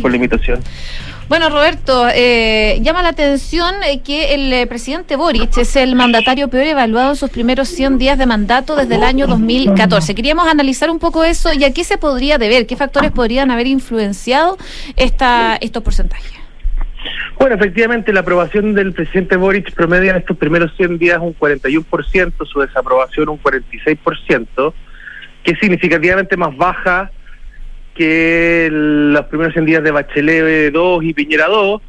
Por la invitación. Bueno, Roberto, eh, llama la atención eh, que el eh, presidente Boric es el mandatario peor evaluado en sus primeros 100 días de mandato desde el año 2014. Queríamos analizar un poco eso y a qué se podría deber, qué factores podrían haber influenciado esta, estos porcentajes. Bueno, efectivamente, la aprobación del presidente Boric promedia en estos primeros 100 días un 41%, su desaprobación un 46%, que es significativamente más baja que los primeros 100 días de Bachelet 2 y Piñera 2,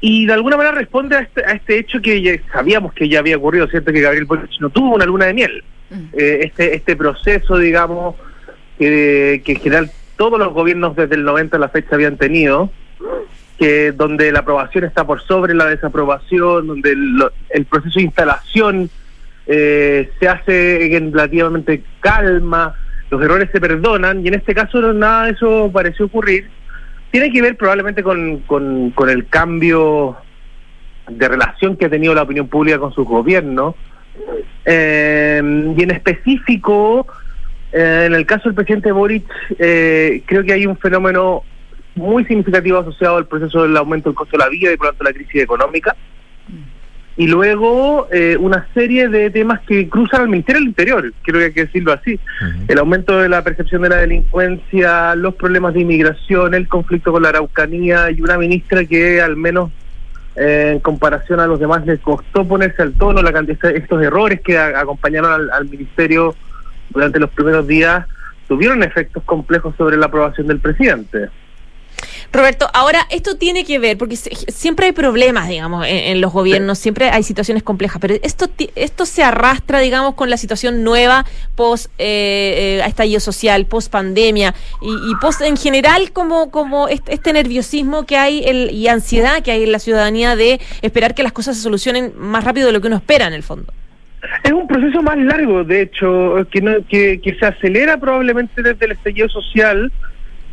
y de alguna manera responde a este, a este hecho que ya sabíamos que ya había ocurrido, ¿cierto? Que Gabriel Boric no tuvo una luna de miel. Eh, este, este proceso, digamos, que, que en general todos los gobiernos desde el 90 a la fecha habían tenido, que donde la aprobación está por sobre la desaprobación, donde el, proceso de instalación eh, se hace en relativamente calma, los errores se perdonan y en este caso nada de eso pareció ocurrir. Tiene que ver probablemente con, con, el cambio de relación que ha tenido la opinión pública con su gobierno. Eh, y en específico, eh, en el caso del presidente Boric, eh, creo que hay un fenómeno muy significativo asociado al proceso del aumento del costo de la vida y por lo tanto la crisis económica y luego eh, una serie de temas que cruzan al Ministerio del Interior, creo que hay que decirlo así. El aumento de la percepción de la delincuencia, los problemas de inmigración, el conflicto con la Araucanía y una ministra que al menos eh, en comparación a los demás le costó ponerse al tono la cantidad estos errores que acompañaron al Ministerio durante los primeros días tuvieron efectos complejos sobre la aprobación del presidente. Roberto, ahora esto tiene que ver, porque siempre hay problemas, digamos, en, los gobiernos, siempre hay situaciones complejas, pero esto esto se arrastra, digamos, con la situación nueva post eh, eh estallido social, post pandemia y, post en general como como este, nerviosismo que hay el, y ansiedad que hay en la ciudadanía de esperar que las cosas se solucionen más rápido de lo que uno espera en el fondo. Es un proceso más largo, de hecho, que, no, que, que se acelera probablemente desde el estallido social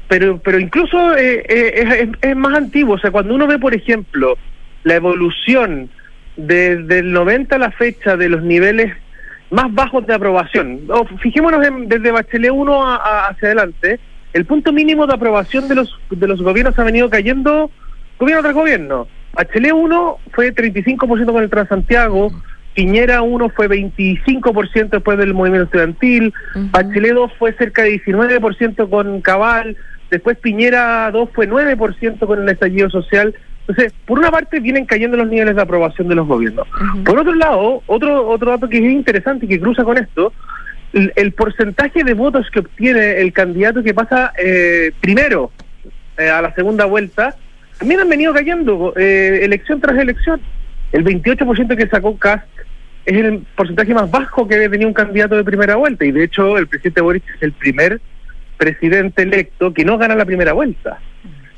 pero pero incluso eh, eh, es, más antiguo. O sea, cuando uno ve, por ejemplo, la evolución desde el 90 a la fecha de los niveles más bajos de aprobación, fijémonos desde Bachelet 1 hacia adelante, el punto mínimo de aprobación de los de los gobiernos ha venido cayendo gobierno tras gobierno. Bachelet 1 fue 35% con el Transantiago, Piñera 1 fue 25% después del movimiento estudiantil, Bachelet 2 fue cerca de 19% con Cabal, Después Piñera 2 fue 9% con el estallido social. Entonces, por una parte vienen cayendo los niveles de aprobación de los gobiernos. Por otro lado, otro otro dato que es interesante y que cruza con esto, el, porcentaje de votos que obtiene el candidato que pasa eh, primero eh, a la segunda vuelta, también han venido cayendo eh, elección tras elección. El 28% que sacó Cast es el porcentaje más bajo que tenía un candidato de primera vuelta y de hecho el presidente Boris es el primer presidente electo que no gana la primera vuelta.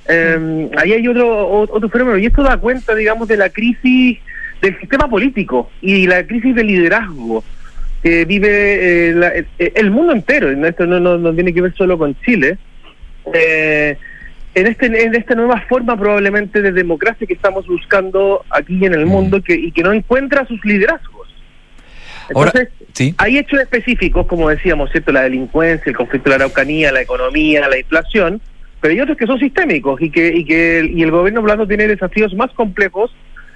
Em, ahí hay otro, otro fenómeno, y esto da cuenta, digamos, de la crisis del sistema político y la crisis de liderazgo que vive eh, eh, el mundo entero, esto no, no, tiene que ver solo con Chile, eh, en, este, en esta nueva forma probablemente de democracia que estamos buscando aquí en el mundo que, y que no encuentra sus liderazgos. Entonces, hay hechos específicos, como decíamos, ¿cierto? La delincuencia, el conflicto de la Araucanía, la economía, la inflación, pero hay otros que son sistémicos y que, y que y el gobierno blando tiene desafíos más complejos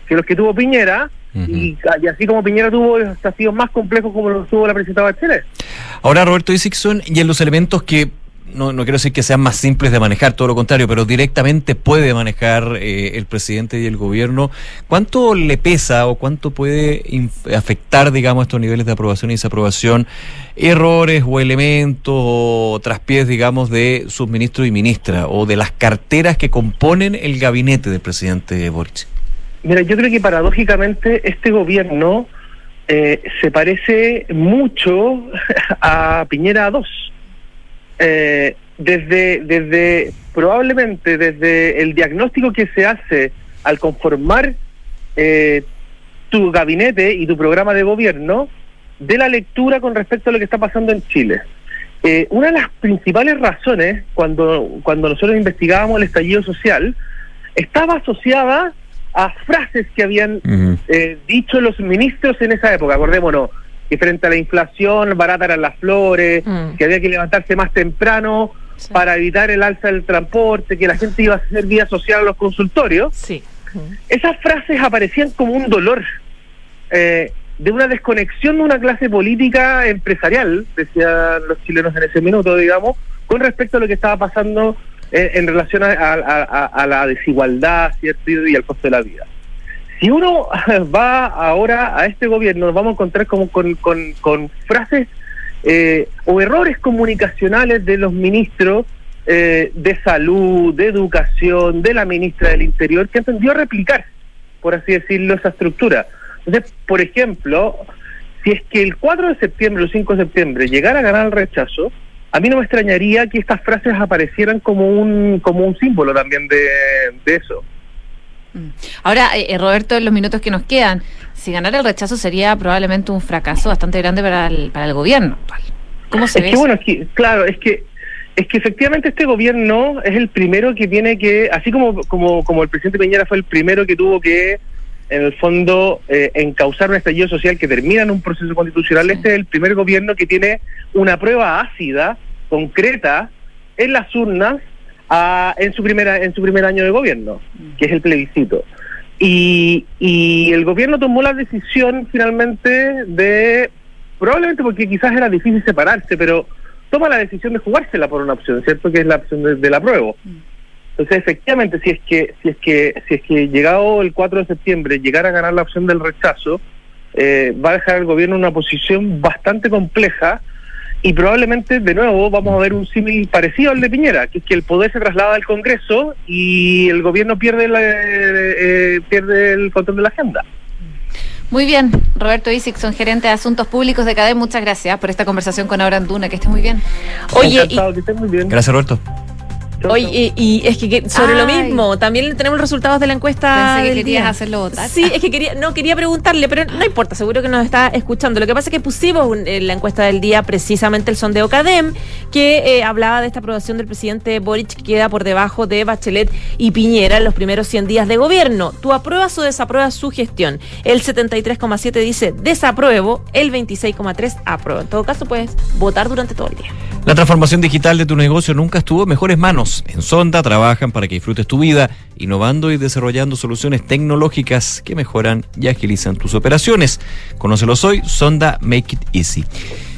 que los que tuvo Piñera, y, y así como Piñera tuvo desafíos más complejos como los tuvo la presidenta Bachelet. Ahora, Roberto Isixson, y en los elementos que no, no quiero decir que sean más simples de manejar, todo lo contrario, pero directamente puede manejar eh, el presidente y el gobierno. ¿Cuánto le pesa o cuánto puede afectar, digamos, estos niveles de aprobación y desaprobación, errores o elementos o traspiés, digamos, de sus ministros y ministras o de las carteras que componen el gabinete del presidente Boric? Mira, yo creo que paradójicamente este gobierno eh, se parece mucho a Piñera 2. Eh, desde, desde, probablemente desde el diagnóstico que se hace al conformar eh, tu gabinete y tu programa de gobierno, de la lectura con respecto a lo que está pasando en Chile. Eh, una de las principales razones cuando, cuando nosotros investigábamos el estallido social estaba asociada a frases que habían eh, dicho los ministros en esa época. Acordémonos que frente a la inflación barata eran las flores, Mm. que había que levantarse más temprano para evitar el alza del transporte, que la gente iba a hacer vida social a los consultorios. Sí. Esas frases aparecían como un dolor eh, de una desconexión de una clase política empresarial, decían los chilenos en ese minuto, digamos, con respecto a lo que estaba pasando eh, en relación a, a- a- a la desigualdad, ¿cierto? Y al costo de la vida. Si uno va ahora a este gobierno, nos vamos a encontrar como con, frases eh, o errores comunicacionales de los ministros eh, de salud, de educación, de la ministra del Interior, que entendió replicar, por así decirlo, esa estructura. Entonces, por ejemplo, si es que el 4 de septiembre o 5 de septiembre llegara a ganar el rechazo, a mí no me extrañaría que estas frases aparecieran como un como un símbolo también de eso. Ahora, eh, eh, Roberto, en los minutos que nos quedan, si ganara el rechazo sería probablemente un fracaso bastante grande para el, para el gobierno actual. ¿Cómo se es ve que eso? bueno, es que, claro, es que es que efectivamente este gobierno es el primero que tiene que, así como como como el presidente Piñera fue el primero que tuvo que en el fondo eh, encauzar un estallido social que termina en un proceso constitucional, este es el primer gobierno que tiene una prueba ácida, concreta, en las urnas a- en su primera en su primer año de gobierno, que es el plebiscito. Y, y el gobierno tomó la decisión finalmente de, probablemente porque quizás era difícil separarse, pero toma la decisión de jugársela por una opción, ¿cierto? Que es la opción de- del apruebo. Entonces, efectivamente, si es que si es que si es que llegado el 4 de septiembre llegara a ganar la opción del rechazo, eh, va a dejar al gobierno en una posición bastante compleja y probablemente de nuevo vamos a ver un símil parecido al de Piñera, que es que el poder se traslada al Congreso y el gobierno pierde la- eh, eh, pierde el control de la agenda. Muy bien, Roberto Isixson, gerente de Asuntos Públicos de CADE, muchas gracias por esta conversación con Aura Anduna, que esté muy bien. Oye, que estés muy bien. Gracias, Roberto. Oye, y, y es que, que sobre lo mismo, también tenemos los resultados de la encuesta. Pensé que del querías día. hacerlo votar. Sí, es que quería, no quería preguntarle, pero no importa, seguro que nos está escuchando. Lo que pasa es que pusimos un- en la encuesta del día precisamente el sondeo CADEM, que eh, hablaba de esta aprobación del presidente Boric que queda por debajo de Bachelet y Piñera en los primeros 100 días de gobierno. ¿Tú apruebas o desapruebas su gestión? El 73,7 dice desapruebo, el 26,3 apruebo. En todo caso, puedes votar durante todo el día. La transformación digital de tu negocio nunca estuvo en mejores manos. En Sonda trabajan para que disfrutes tu vida, innovando y desarrollando soluciones tecnológicas que mejoran y agilizan tus operaciones. Conócelos hoy, Sonda Make It Easy.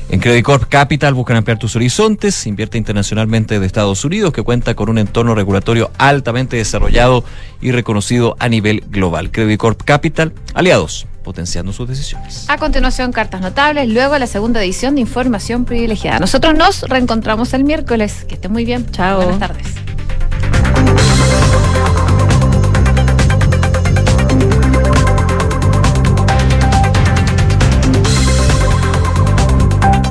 En Credit Corp Capital buscan ampliar tus horizontes, invierte internacionalmente de Estados Unidos, que cuenta con un entorno regulatorio altamente desarrollado y reconocido a nivel global. Credit Corp Capital, aliados, potenciando sus decisiones. A continuación, cartas notables, luego la segunda edición de Información Privilegiada. Nosotros nos reencontramos el miércoles. Que esté muy bien. Chao. Buenas tardes.